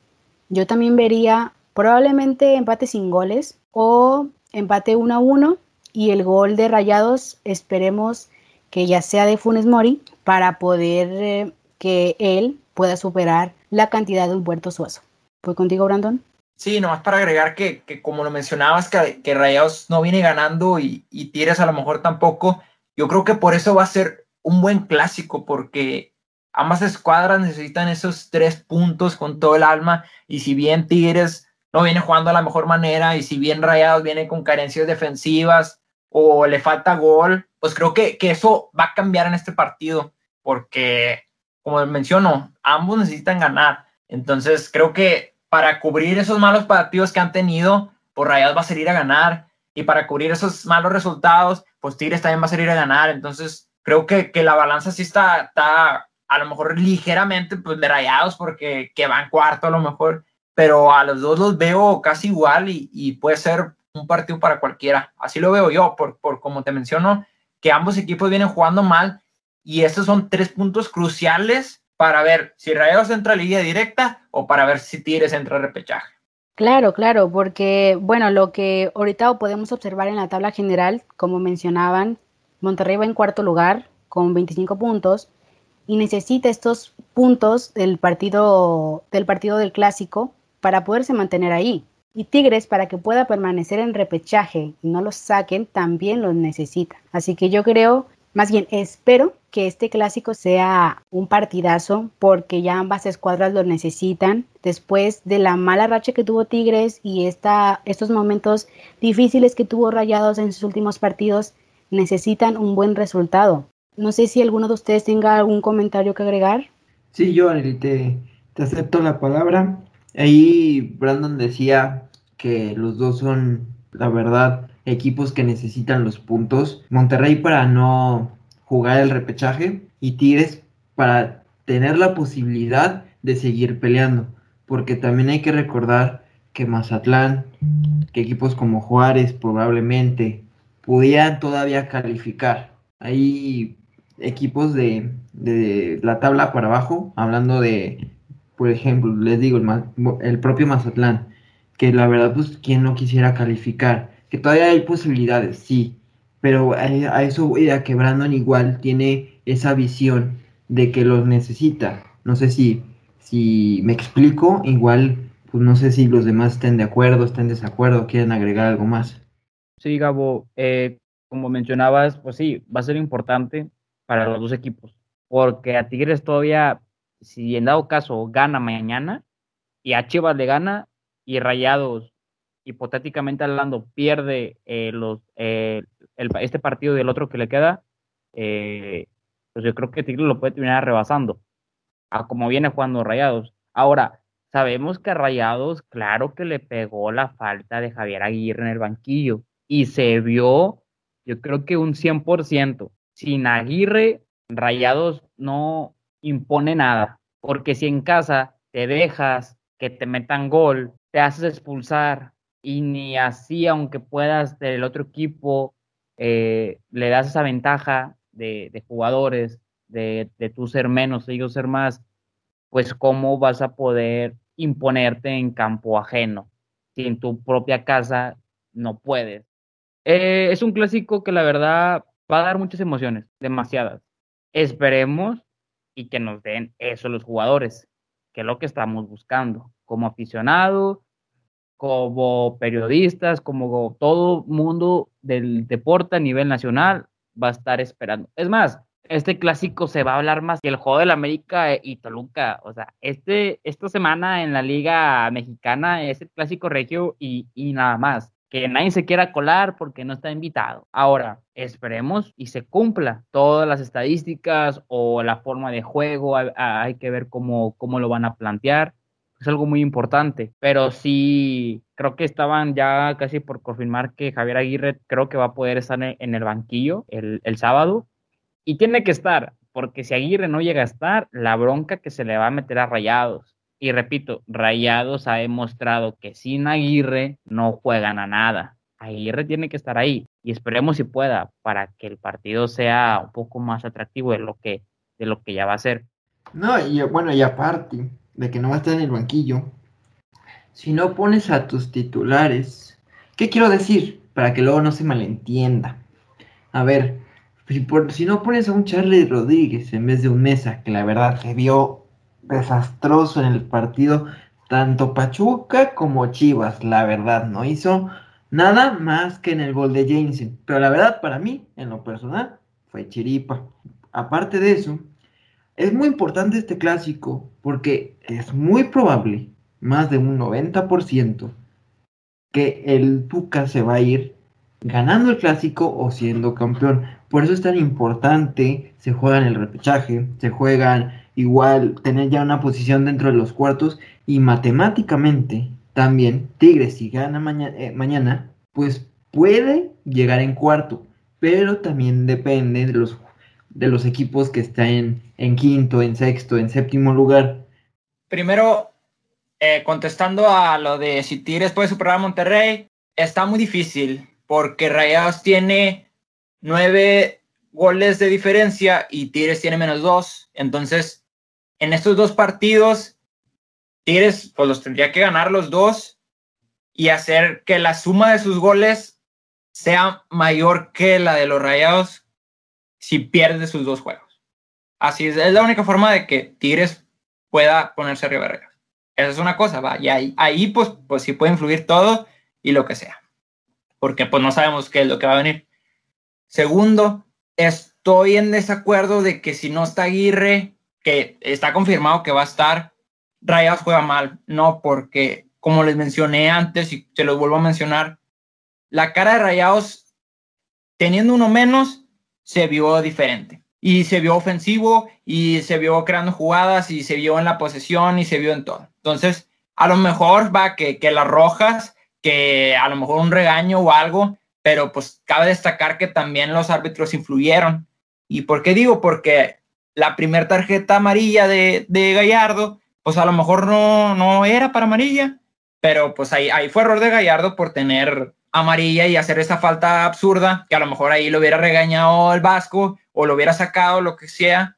Yo también vería probablemente empate sin goles o empate 1 a 1 y el gol de Rayados esperemos que ya sea de Funes Mori para poder eh, que él pueda superar la cantidad de Humberto Suazo. ¿Fue contigo, Brandon? Sí, nomás para agregar que, como lo mencionabas, que, que, Rayados no viene ganando y, y Tigres a lo mejor tampoco, yo creo que por eso va a ser un buen clásico, porque ambas escuadras necesitan esos tres puntos con todo el alma, y si bien Tigres no viene jugando a la mejor manera, y si bien Rayados viene con carencias defensivas o le falta gol, pues creo que, que eso va a cambiar en este partido, porque, como menciono, ambos necesitan ganar. Entonces, creo que para cubrir esos malos partidos que han tenido, pues Rayados va a salir a ganar. Y para cubrir esos malos resultados, pues Tigres también va a salir a ganar. Entonces, creo que, que la balanza sí está, está a lo mejor ligeramente pues, de Rayados porque que van cuarto a lo mejor. Pero a los dos los veo casi igual y, y puede ser un partido para cualquiera. Así lo veo yo, por, por como te menciono, que ambos equipos vienen jugando mal y estos son tres puntos cruciales para ver si Rayados entra a línea directa o para ver si Tigres entra a repechaje. Claro, claro, porque bueno, lo que ahorita podemos observar en la tabla general, como mencionaban, Monterrey va en cuarto lugar con 25 puntos y necesita estos puntos del partido del partido del clásico para poderse mantener ahí. Y Tigres para que pueda permanecer en repechaje y no los saquen también los necesita. Así que yo creo más bien, espero que este clásico sea un partidazo porque ya ambas escuadras lo necesitan. Después de la mala racha que tuvo Tigres y esta, estos momentos difíciles que tuvo Rayados en sus últimos partidos, necesitan un buen resultado. No sé si alguno de ustedes tenga algún comentario que agregar. Sí, yo, te, te acepto la palabra. Ahí Brandon decía que los dos son, la verdad, equipos que necesitan los puntos. Monterrey para no jugar el repechaje y Tigres para tener la posibilidad de seguir peleando. Porque también hay que recordar que Mazatlán, que equipos como Juárez probablemente pudieran todavía calificar. Hay equipos de, de la tabla para abajo, hablando de, por ejemplo, les digo, el, propio Mazatlán, que la verdad, pues, ¿quién no quisiera calificar? que todavía hay posibilidades, sí, pero a, eso voy a que Brandon igual tiene esa visión de que los necesita. No sé si, si me explico, igual, pues no sé si los demás estén de acuerdo, estén desacuerdo, quieren agregar algo más. Sí, Gabo, eh, como mencionabas, pues sí, va a ser importante para los dos equipos, porque a Tigres todavía, si en dado caso gana mañana, y a Chivas le gana, y Rayados hipotéticamente hablando, pierde eh, los, eh, este partido y el otro que le queda, eh, pues yo creo que Tigre lo puede terminar rebasando, a como viene jugando Rayados. Ahora, sabemos que a Rayados, claro que le pegó la falta de Javier Aguirre en el banquillo y se vio, yo creo que un 100%. Sin Aguirre, Rayados no impone nada, porque si en casa te dejas que te metan gol, te haces expulsar, y ni así, aunque puedas del otro equipo, eh, le das esa ventaja de, jugadores, de, de tú ser menos, ellos ser más, pues cómo vas a poder imponerte en campo ajeno, si en tu propia casa no puedes. Eh, es un clásico que la verdad va a dar muchas emociones, demasiadas. Esperemos y que nos den eso los jugadores, que es lo que estamos buscando como aficionado como periodistas, como todo mundo del deporte a nivel nacional va a estar esperando. Es más, este clásico se va a hablar más que el juego del América y Toluca. O sea, este, esta semana en la Liga Mexicana es el clásico regio y, y nada más. Que nadie se quiera colar porque no está invitado. Ahora, esperemos y se cumpla todas las estadísticas o la forma de juego. Hay, que ver cómo, cómo lo van a plantear es algo muy importante, pero sí creo que estaban ya casi por confirmar que Javier Aguirre creo que va a poder estar en el banquillo el, el sábado y tiene que estar, porque si Aguirre no llega a estar, la bronca que se le va a meter a Rayados. Y repito, Rayados ha demostrado que sin Aguirre no juegan a nada. Aguirre tiene que estar ahí y esperemos si pueda para que el partido sea un poco más atractivo de lo que, de lo que ya va a ser. No, y bueno, y aparte de que no va a estar en el banquillo, si no pones a tus titulares, ¿qué quiero decir? Para que luego no se malentienda. A ver, si, si no pones a un Charlie Rodríguez en vez de un Mesa, que la verdad se vio desastroso en el partido, tanto Pachuca como Chivas, la verdad, no hizo nada más que en el gol de Jensen. Pero la verdad, para mí, en lo personal, fue chiripa. Aparte de eso, es muy importante este clásico porque es muy probable, más de un 90%, que el Tuca se va a ir ganando el clásico o siendo campeón. Por eso es tan importante, se juega en el repechaje, se juegan igual, tener ya una posición dentro de los cuartos y matemáticamente también Tigres si gana eh, mañana, pues puede llegar en cuarto, pero también depende de los de los equipos que están en, quinto, en sexto, en séptimo lugar. Primero, eh, contestando a lo de si Tigres puede superar a Monterrey, está muy difícil porque Rayados tiene nueve goles de diferencia y Tigres tiene menos dos. Entonces, en estos dos partidos, Tigres pues los tendría que ganar los dos y hacer que la suma de sus goles sea mayor que la de los Rayados si pierde sus dos juegos. Así es, es la única forma de que Tigres pueda ponerse arriba de Esa es una cosa, va, y ahí, ahí pues, pues sí puede influir todo y lo que sea, porque pues no sabemos qué es lo que va a venir. Segundo, estoy en desacuerdo de que si no está Aguirre, que está confirmado que va a estar, Rayas juega mal, no, porque como les mencioné antes y te lo vuelvo a mencionar, la cara de Rayados, teniendo uno menos, se vio diferente. Y se vio ofensivo y se vio creando jugadas y se vio en la posesión y se vio en todo. Entonces, a lo mejor va que, que las rojas, que a lo mejor un regaño o algo, pero pues cabe destacar que también los árbitros influyeron. ¿Y por qué digo? Porque la primera tarjeta amarilla de, de, Gallardo, pues a lo mejor no, no era para amarilla, pero pues ahí, ahí fue error de Gallardo por tener amarilla y hacer esa falta absurda, que a lo mejor ahí lo hubiera regañado el Vasco o lo hubiera sacado, lo que sea.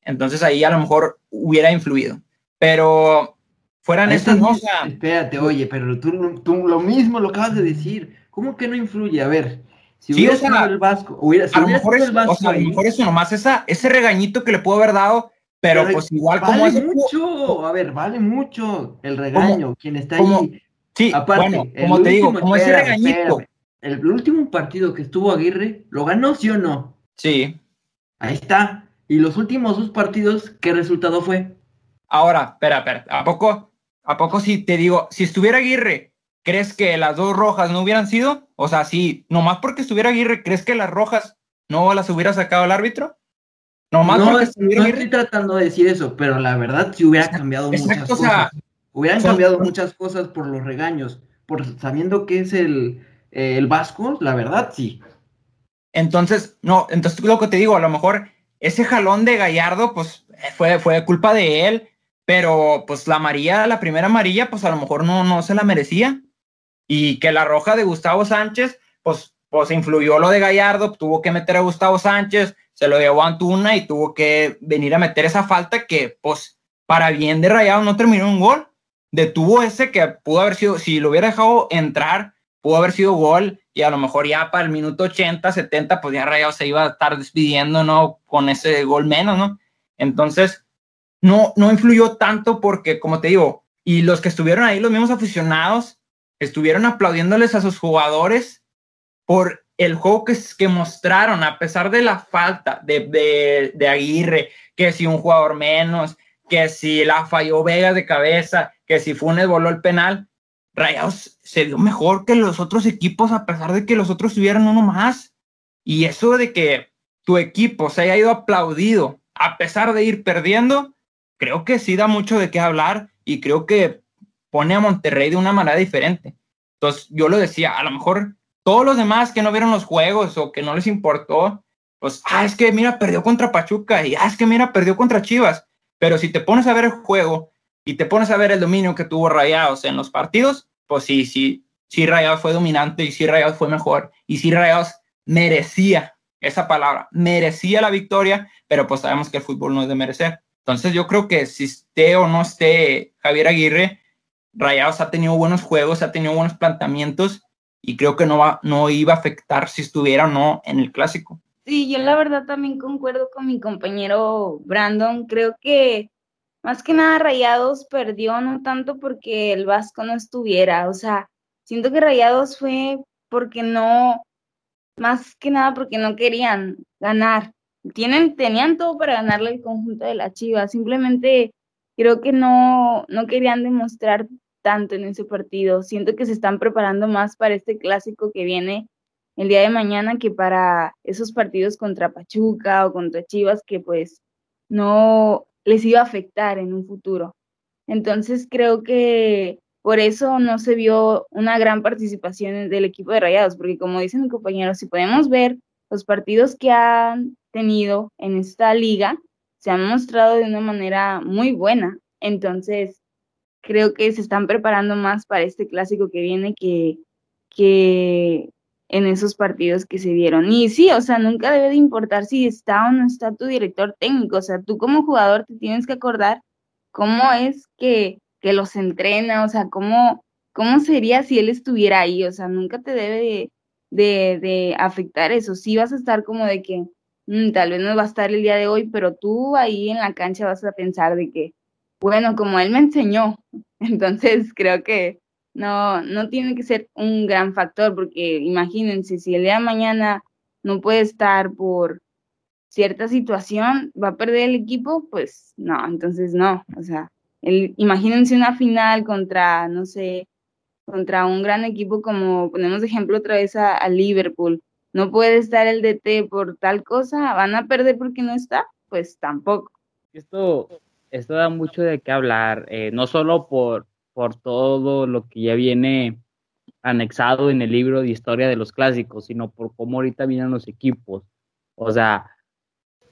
Entonces ahí a lo mejor hubiera influido. Pero fueran estas no. Espérate, oye, pero tú, tú, lo mismo lo acabas de decir. ¿Cómo que no influye? A ver, si hubiera sido el Vasco, hubiera, a, lo mejor es, a lo mejor eso nomás, esa, ese regañito que le pudo haber dado, pero, pues igual vale como es mucho, a ver, vale mucho el regaño, quien está ahí Sí, Aparte, como te digo, como ese regañito. el último partido que estuvo Aguirre, ¿lo ganó, sí o no? Sí. Ahí está. Y los últimos dos partidos, ¿qué resultado fue? Ahora, espera, espera. ¿A poco, a poco si te digo, si estuviera Aguirre, ¿crees que las dos rojas no hubieran sido? O sea, si nomás porque estuviera Aguirre, ¿crees que las rojas no las hubiera sacado el árbitro? Nomás no, porque no estoy tratando de decir eso, pero la verdad sí hubiera cambiado muchas cosas. Hubieran cambiado muchas cosas por los regaños, por sabiendo que es el, el Vasco, la verdad, sí. Entonces, no, entonces lo que te digo, a lo mejor ese jalón de Gallardo, pues fue, fue culpa de él, pero pues la amarilla, la primera amarilla, pues a lo mejor no, no se la merecía. Y que la roja de Gustavo Sánchez, pues, pues influyó lo de Gallardo, tuvo que meter a Gustavo Sánchez, se lo llevó a Antuna y tuvo que venir a meter esa falta que, pues, para bien de Rayado no terminó un gol detuvo ese que pudo haber sido, si lo hubiera dejado entrar, pudo haber sido gol y a lo mejor ya para el minuto 80, 70, pues ya Rayados se iba a estar despidiendo, ¿no? Con ese gol menos, ¿no? Entonces, no, no influyó tanto porque, como te digo, y los que estuvieron ahí, los mismos aficionados, estuvieron aplaudiéndoles a sus jugadores por el juego que, que mostraron, a pesar de la falta de, de, de Aguirre, que si un jugador menos, que si la falló Vega de cabeza, que si Funes voló el penal, Rayados se dio mejor que los otros equipos a pesar de que los otros tuvieran uno más. Y eso de que tu equipo se haya ido aplaudido a pesar de ir perdiendo, creo que sí da mucho de qué hablar y creo que pone a Monterrey de una manera diferente. Entonces, yo lo decía, a lo mejor todos los demás que no vieron los juegos o que no les importó, pues, ah, es que mira, perdió contra Pachuca y ah, es que mira, perdió contra Chivas. Pero si te pones a ver el juego y te pones a ver el dominio que tuvo Rayados en los partidos, pues sí, sí, sí Rayados fue dominante y sí Rayados fue mejor y sí Rayados merecía esa palabra, merecía la victoria, pero pues sabemos que el fútbol no es de merecer. Entonces yo creo que si esté o no esté Javier Aguirre, Rayados ha tenido buenos juegos, ha tenido buenos planteamientos y creo que no, va, no iba a afectar si estuviera o no en el clásico. Sí, yo la verdad también concuerdo con mi compañero Brandon. Creo que más que nada Rayados perdió, no tanto porque el Vasco no estuviera. O sea, siento que Rayados fue porque no, más que nada porque no querían ganar. Tienen, tenían todo para ganarle el conjunto de la Chivas. Simplemente creo que no, no querían demostrar tanto en ese partido. Siento que se están preparando más para este clásico que viene el día de mañana que para esos partidos contra Pachuca o contra Chivas que pues no les iba a afectar en un futuro. Entonces creo que por eso no se vio una gran participación del equipo de Rayados, porque como dicen mis compañeros, si podemos ver los partidos que han tenido en esta liga, se han mostrado de una manera muy buena. Entonces, creo que se están preparando más para este clásico que viene que, que en esos partidos que se dieron. Y sí, o sea, nunca debe de importar si está o no está tu director técnico. O sea, tú como jugador te tienes que acordar cómo es que, que los entrena, o sea, cómo, cómo sería si él estuviera ahí. O sea, nunca te debe de, afectar eso. Sí vas a estar como de que mm, tal vez no va a estar el día de hoy, pero tú ahí en la cancha vas a pensar de que, bueno, como él me enseñó, entonces creo que no, no tiene que ser un gran factor, porque imagínense, si el día de mañana no puede estar por cierta situación, va a perder el equipo, pues no, entonces no, o sea, el, imagínense una final contra, no sé, contra un gran equipo como, ponemos de ejemplo otra vez a, Liverpool, no puede estar el DT por tal cosa, van a perder porque no está, pues tampoco. Esto, esto da mucho de qué hablar, eh, no solo por, por todo lo que ya viene anexado en el libro de historia de los clásicos, sino por cómo ahorita vienen los equipos. O sea,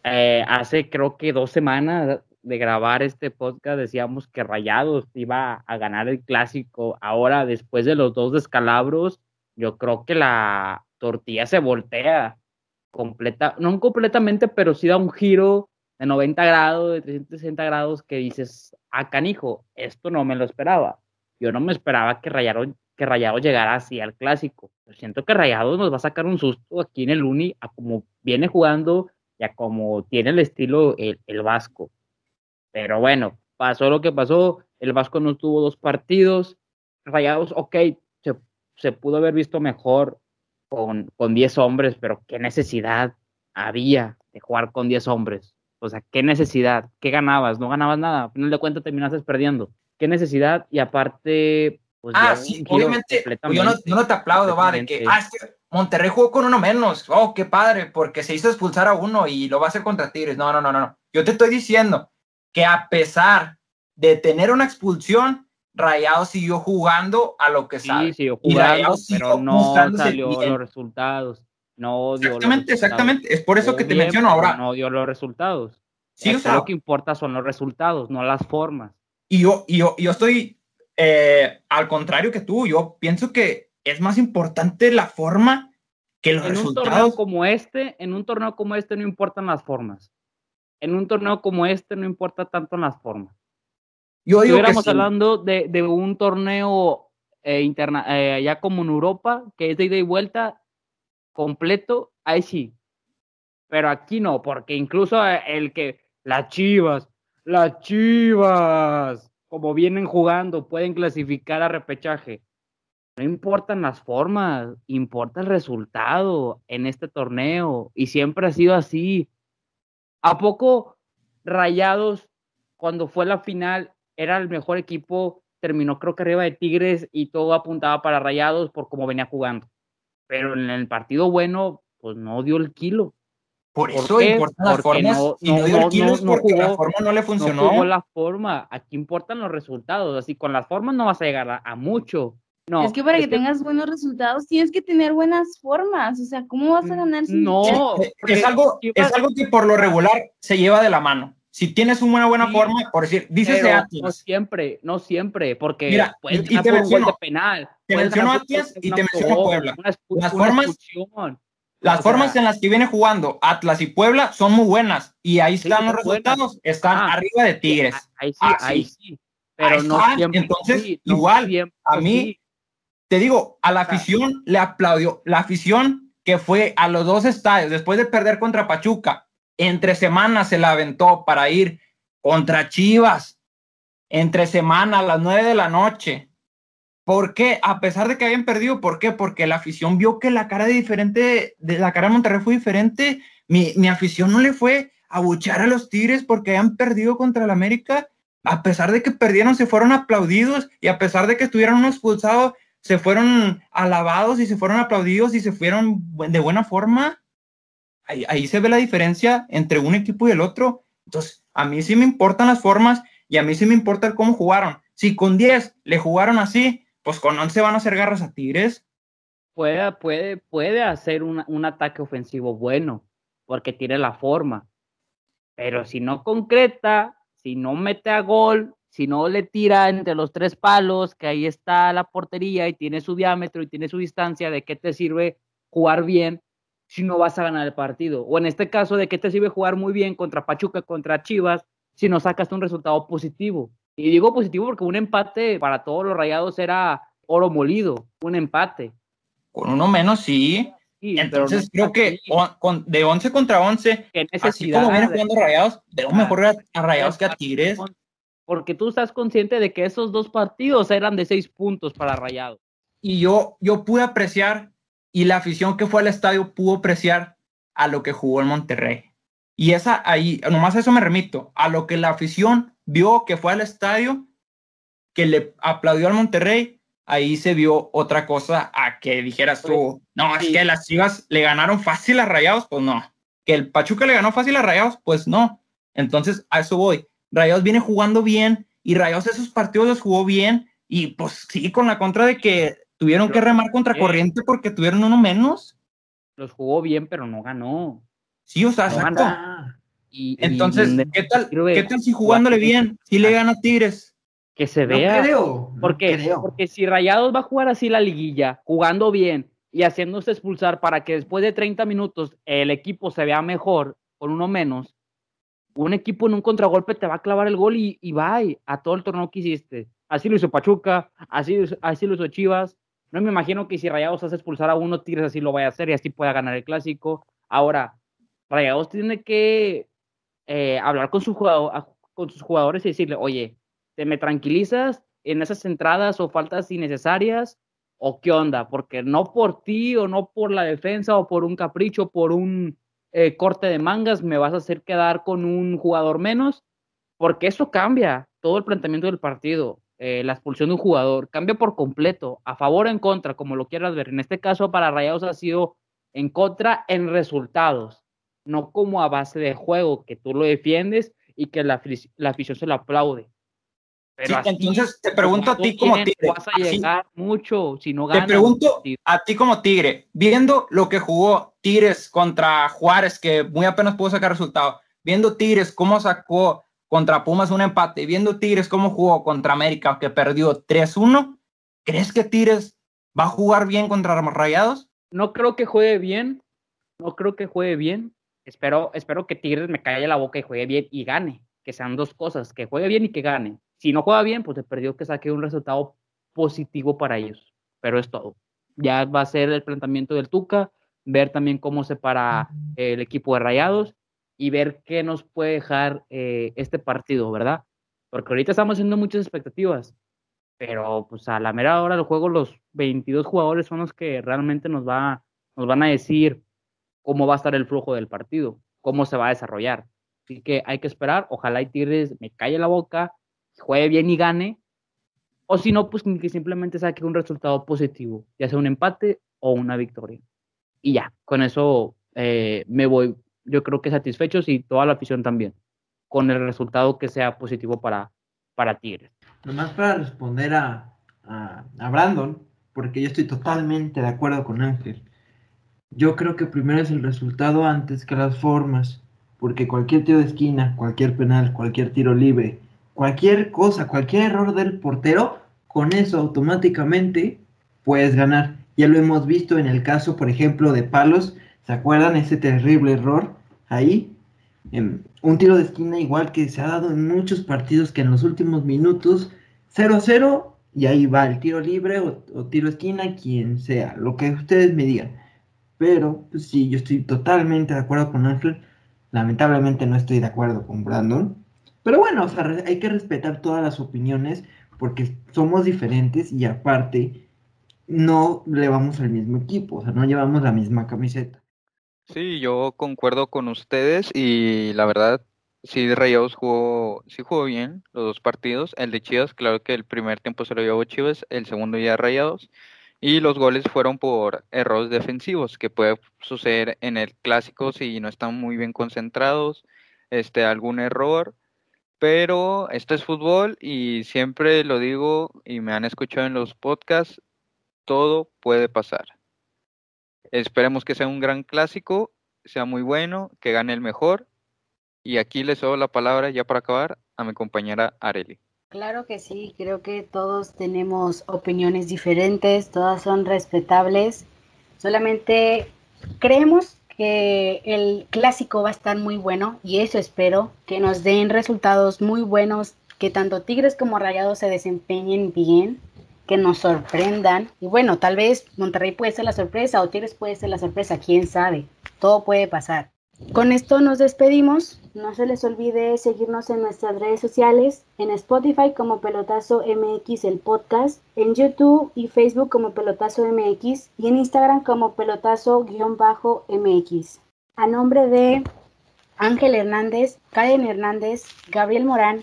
eh, hace creo que dos semanas de grabar este podcast decíamos que Rayados iba a ganar el clásico. Ahora, después de los dos descalabros, yo creo que la tortilla se voltea completa, no completamente, pero sí da un giro de 90 grados, de 360 grados, que dices, ah, canijo, esto no me lo esperaba. Yo no me esperaba que Rayados, que llegara así al clásico. siento que Rayados nos va a sacar un susto aquí en el Uni, a como viene jugando y a como tiene el estilo el, Vasco. Pero bueno, pasó lo que pasó. El Vasco no tuvo dos partidos. Rayados, ok, se, se pudo haber visto mejor con, con 10 hombres, pero qué necesidad había de jugar con 10 hombres. O sea, ¿qué necesidad? ¿Qué ganabas? No ganabas nada. Al final de cuentas terminaste perdiendo. ¿Qué necesidad? Y aparte, pues. Ah, sí, obviamente. Yo no, no, te aplaudo, va, de que, ah, es que Monterrey jugó con uno menos. Oh, qué padre, porque se hizo expulsar a uno y lo va a hacer contra Tigres. No, no, no, no. Yo te estoy diciendo que a pesar de tener una expulsión, Rayado siguió jugando a lo que sabe. Sí, siguió jugando, pero no salió los resultados no dio Exactamente, exactamente. Es por eso que te menciono ahora. No dio los resultados. Sí, lo que importa son los resultados, no las formas. Y yo, y yo, yo estoy eh, al contrario que tú. Yo pienso que es más importante la forma que los resultados. En un torneo como este, en un torneo como este no importan las formas. En un torneo como este no importa tanto las formas. Yo digo Estuviéramos hablando de, de, un torneo eh, interna, eh, ya como en Europa, que es de ida y vuelta, completo, ahí sí. Pero aquí no, porque incluso eh, el que las chivas, las chivas, como vienen jugando, pueden clasificar a repechaje. No importan las formas, importa el resultado en este torneo y siempre ha sido así. ¿A poco Rayados, cuando fue la final, era el mejor equipo? Terminó creo que arriba de Tigres y todo apuntaba para Rayados por cómo venía jugando pero en el partido bueno, pues no dio el kilo. Por eso importan las formas y no, dio el kilos porque la forma no le funcionó. No jugó la forma, aquí importan los resultados, así con las formas no vas a llegar a, mucho. No, es que para que, tengas buenos resultados tienes que tener buenas formas, o sea, ¿cómo vas a ganar sin No, es, algo, es algo que por lo regular se lleva de la mano. Si tienes una buena forma, por decir, dices de Atlas. No siempre, no siempre, porque Mira, puedes y, te menciono, de penal. Te menciono Atlas y te menciono Puebla. las formas, las formas en las que viene jugando Atlas y Puebla son muy buenas y ahí están los resultados, están ah, arriba de Tigres. Ahí sí, ahí sí. Pero no siempre. Entonces, igual, a mí, te digo, a la afición le aplaudió. La afición que fue a los dos estadios después de perder contra Pachuca, entre semanas se la aventó para ir contra Chivas, entre semana a las nueve de la noche, ¿Por qué? A pesar de que habían perdido, ¿por qué? Porque la afición vio que la cara de diferente, de la cara de Monterrey fue diferente. Mi, mi afición no le fue a buchar a los Tigres porque habían perdido contra el América. A pesar de que perdieron, se fueron aplaudidos y a pesar de que estuvieron uno expulsado, se fueron alabados y se fueron aplaudidos y se fueron de buena forma. Ahí, se ve la diferencia entre un equipo y el otro. Entonces, a mí sí me importan las formas y a mí sí me importa cómo jugaron. Si con 10 le jugaron así, pues con 11 van a hacer garras a Tigres. Puede, puede, puede hacer un ataque ofensivo bueno, porque tiene la forma. Pero si no concreta, si no mete a gol, si no le tira entre los tres palos, que ahí está la portería y tiene su diámetro y tiene su distancia, ¿de qué te sirve jugar bien si no vas a ganar el partido? O en este caso, ¿de qué te sirve jugar muy bien contra Pachuca, contra Chivas, si no sacas un resultado positivo? Y digo positivo porque un empate para todos los rayados era oro molido, un empate. Con uno menos, sí. Entonces creo que de 11 contra 11, así como vienen jugando rayados, debo mejor a rayados que a Tigres. Porque tú estás consciente de que esos dos partidos eran de seis puntos para rayados. Y yo, yo pude apreciar, y la afición que fue al estadio pudo apreciar a lo que jugó el Monterrey. Y esa ahí, nomás a eso me remito, a lo que la afición vio que fue al estadio, que le aplaudió al Monterrey, ahí se vio otra cosa a que dijeras tú, no, es que las Chivas le ganaron fácil a Rayados, pues no. Que el Pachuca le ganó fácil a Rayados, pues no. Entonces, a eso voy. Rayados viene jugando bien y Rayados esos partidos los jugó bien y pues sí, con la contra de que tuvieron que remar contra corriente porque tuvieron uno menos. Los jugó bien, pero no ganó. Sí, o sea, exacto. Y, Entonces, ¿qué, tal, ¿qué tal si jugándole bien, si le gana Tigres? Que se vea. No creo. porque, porque si Rayados va a jugar así la liguilla, jugando bien y haciéndose expulsar para que después de 30 minutos el equipo se vea mejor con uno menos, un equipo en un contragolpe te va a clavar el gol y, y va a todo el torneo que hiciste. Así lo hizo Pachuca, así, así lo hizo Chivas. No me imagino que si Rayados hace expulsar a uno, Tigres así lo vaya a hacer y así pueda ganar el clásico. Ahora, Rayados tiene que eh, hablar con, su con sus jugadores y decirle, oye, ¿te me tranquilizas en esas entradas o faltas innecesarias? ¿O qué onda? Porque no por ti o no por la defensa o por un capricho, por un eh, corte de mangas, me vas a hacer quedar con un jugador menos, porque eso cambia todo el planteamiento del partido. Eh, la expulsión de un jugador cambia por completo, a favor o en contra, como lo quieras ver. En este caso, para Rayados ha sido en contra en resultados no como a base de juego, que tú lo defiendes y que la, la afición se lo aplaude. Pero entonces te pregunto a ti como tigre. Vas a llegar mucho si no ganas. Te pregunto a ti como tigre, viendo lo que jugó Tigres contra Juárez, que muy apenas pudo sacar resultado, viendo Tigres cómo sacó contra Pumas un empate, viendo Tigres cómo jugó contra América, que perdió 3-1, ¿crees que Tigres va a jugar bien contra Rayados? No creo que juegue bien, no creo que juegue bien, espero, espero que Tigres me calle la boca y juegue bien y gane, que sean dos cosas, que juegue bien y que gane. Si no juega bien, pues se perdió que saque un resultado positivo para ellos, pero es todo. Ya va a ser el planteamiento del Tuca, ver también cómo se para el equipo de Rayados y ver qué nos puede dejar eh, este partido, ¿verdad? Porque ahorita estamos haciendo muchas expectativas, pero pues a la mera hora del juego los 22 jugadores son los que realmente nos, va, nos van a decir cómo va a estar el flujo del partido, cómo se va a desarrollar. Así que hay que esperar, ojalá y Tigres me calle la boca, juegue bien y gane, o si no, pues que simplemente saque un resultado positivo, ya sea un empate o una victoria. Y ya, con eso eh, me voy yo creo que satisfechos y toda la afición también, con el resultado que sea positivo para, para Tigres. Nomás para responder a, a, a Brandon, porque yo estoy totalmente de acuerdo con Ángel. Yo creo que primero es el resultado antes que las formas, porque cualquier tiro de esquina, cualquier penal, cualquier tiro libre, cualquier cosa, cualquier error del portero, con eso automáticamente puedes ganar. Ya lo hemos visto en el caso, por ejemplo, de Palos. ¿Se acuerdan ese terrible error ahí? En un tiro de esquina igual que se ha dado en muchos partidos que en los últimos minutos 0-0 y ahí va el tiro libre o, o, tiro esquina, quien sea, lo que ustedes me digan. Pero pues sí, yo estoy totalmente de acuerdo con Ángel. Lamentablemente no estoy de acuerdo con Brandon. Pero bueno, o sea, hay que respetar todas las opiniones porque somos diferentes y aparte no le vamos al mismo equipo, o sea, no llevamos la misma camiseta. Sí, yo concuerdo con ustedes y la verdad, sí, Rayados jugó, sí jugó bien los dos partidos. El de Chivas, claro que el primer tiempo se lo llevó Chivas, el segundo ya Rayados. Y los goles fueron por errores defensivos, que puede suceder en el clásico si no están muy bien concentrados, este, algún error. Pero esto es fútbol y siempre lo digo y me han escuchado en los podcasts, todo puede pasar. Esperemos que sea un gran clásico, sea muy bueno, que gane el mejor. Y aquí les doy la palabra ya para acabar a mi compañera Areli. Claro que sí, creo que todos tenemos opiniones diferentes, todas son respetables. Solamente creemos que el clásico va a estar muy bueno y eso espero, que nos den resultados muy buenos, que tanto Tigres como Rayados se desempeñen bien que nos sorprendan. Y bueno, tal vez Monterrey puede ser la sorpresa o Tigres puede ser la sorpresa, quién sabe. Todo puede pasar. Con esto nos despedimos. No se les olvide seguirnos en nuestras redes sociales, en Spotify como Pelotazo MX el podcast, en YouTube y Facebook como Pelotazo MX y en Instagram como Pelotazo-MX. A nombre de Ángel Hernández, Karen Hernández, Gabriel Morán,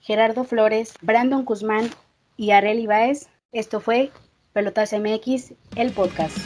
Gerardo Flores, Brandon Guzmán y Areli Baez, esto fue Pelotas MX, el podcast.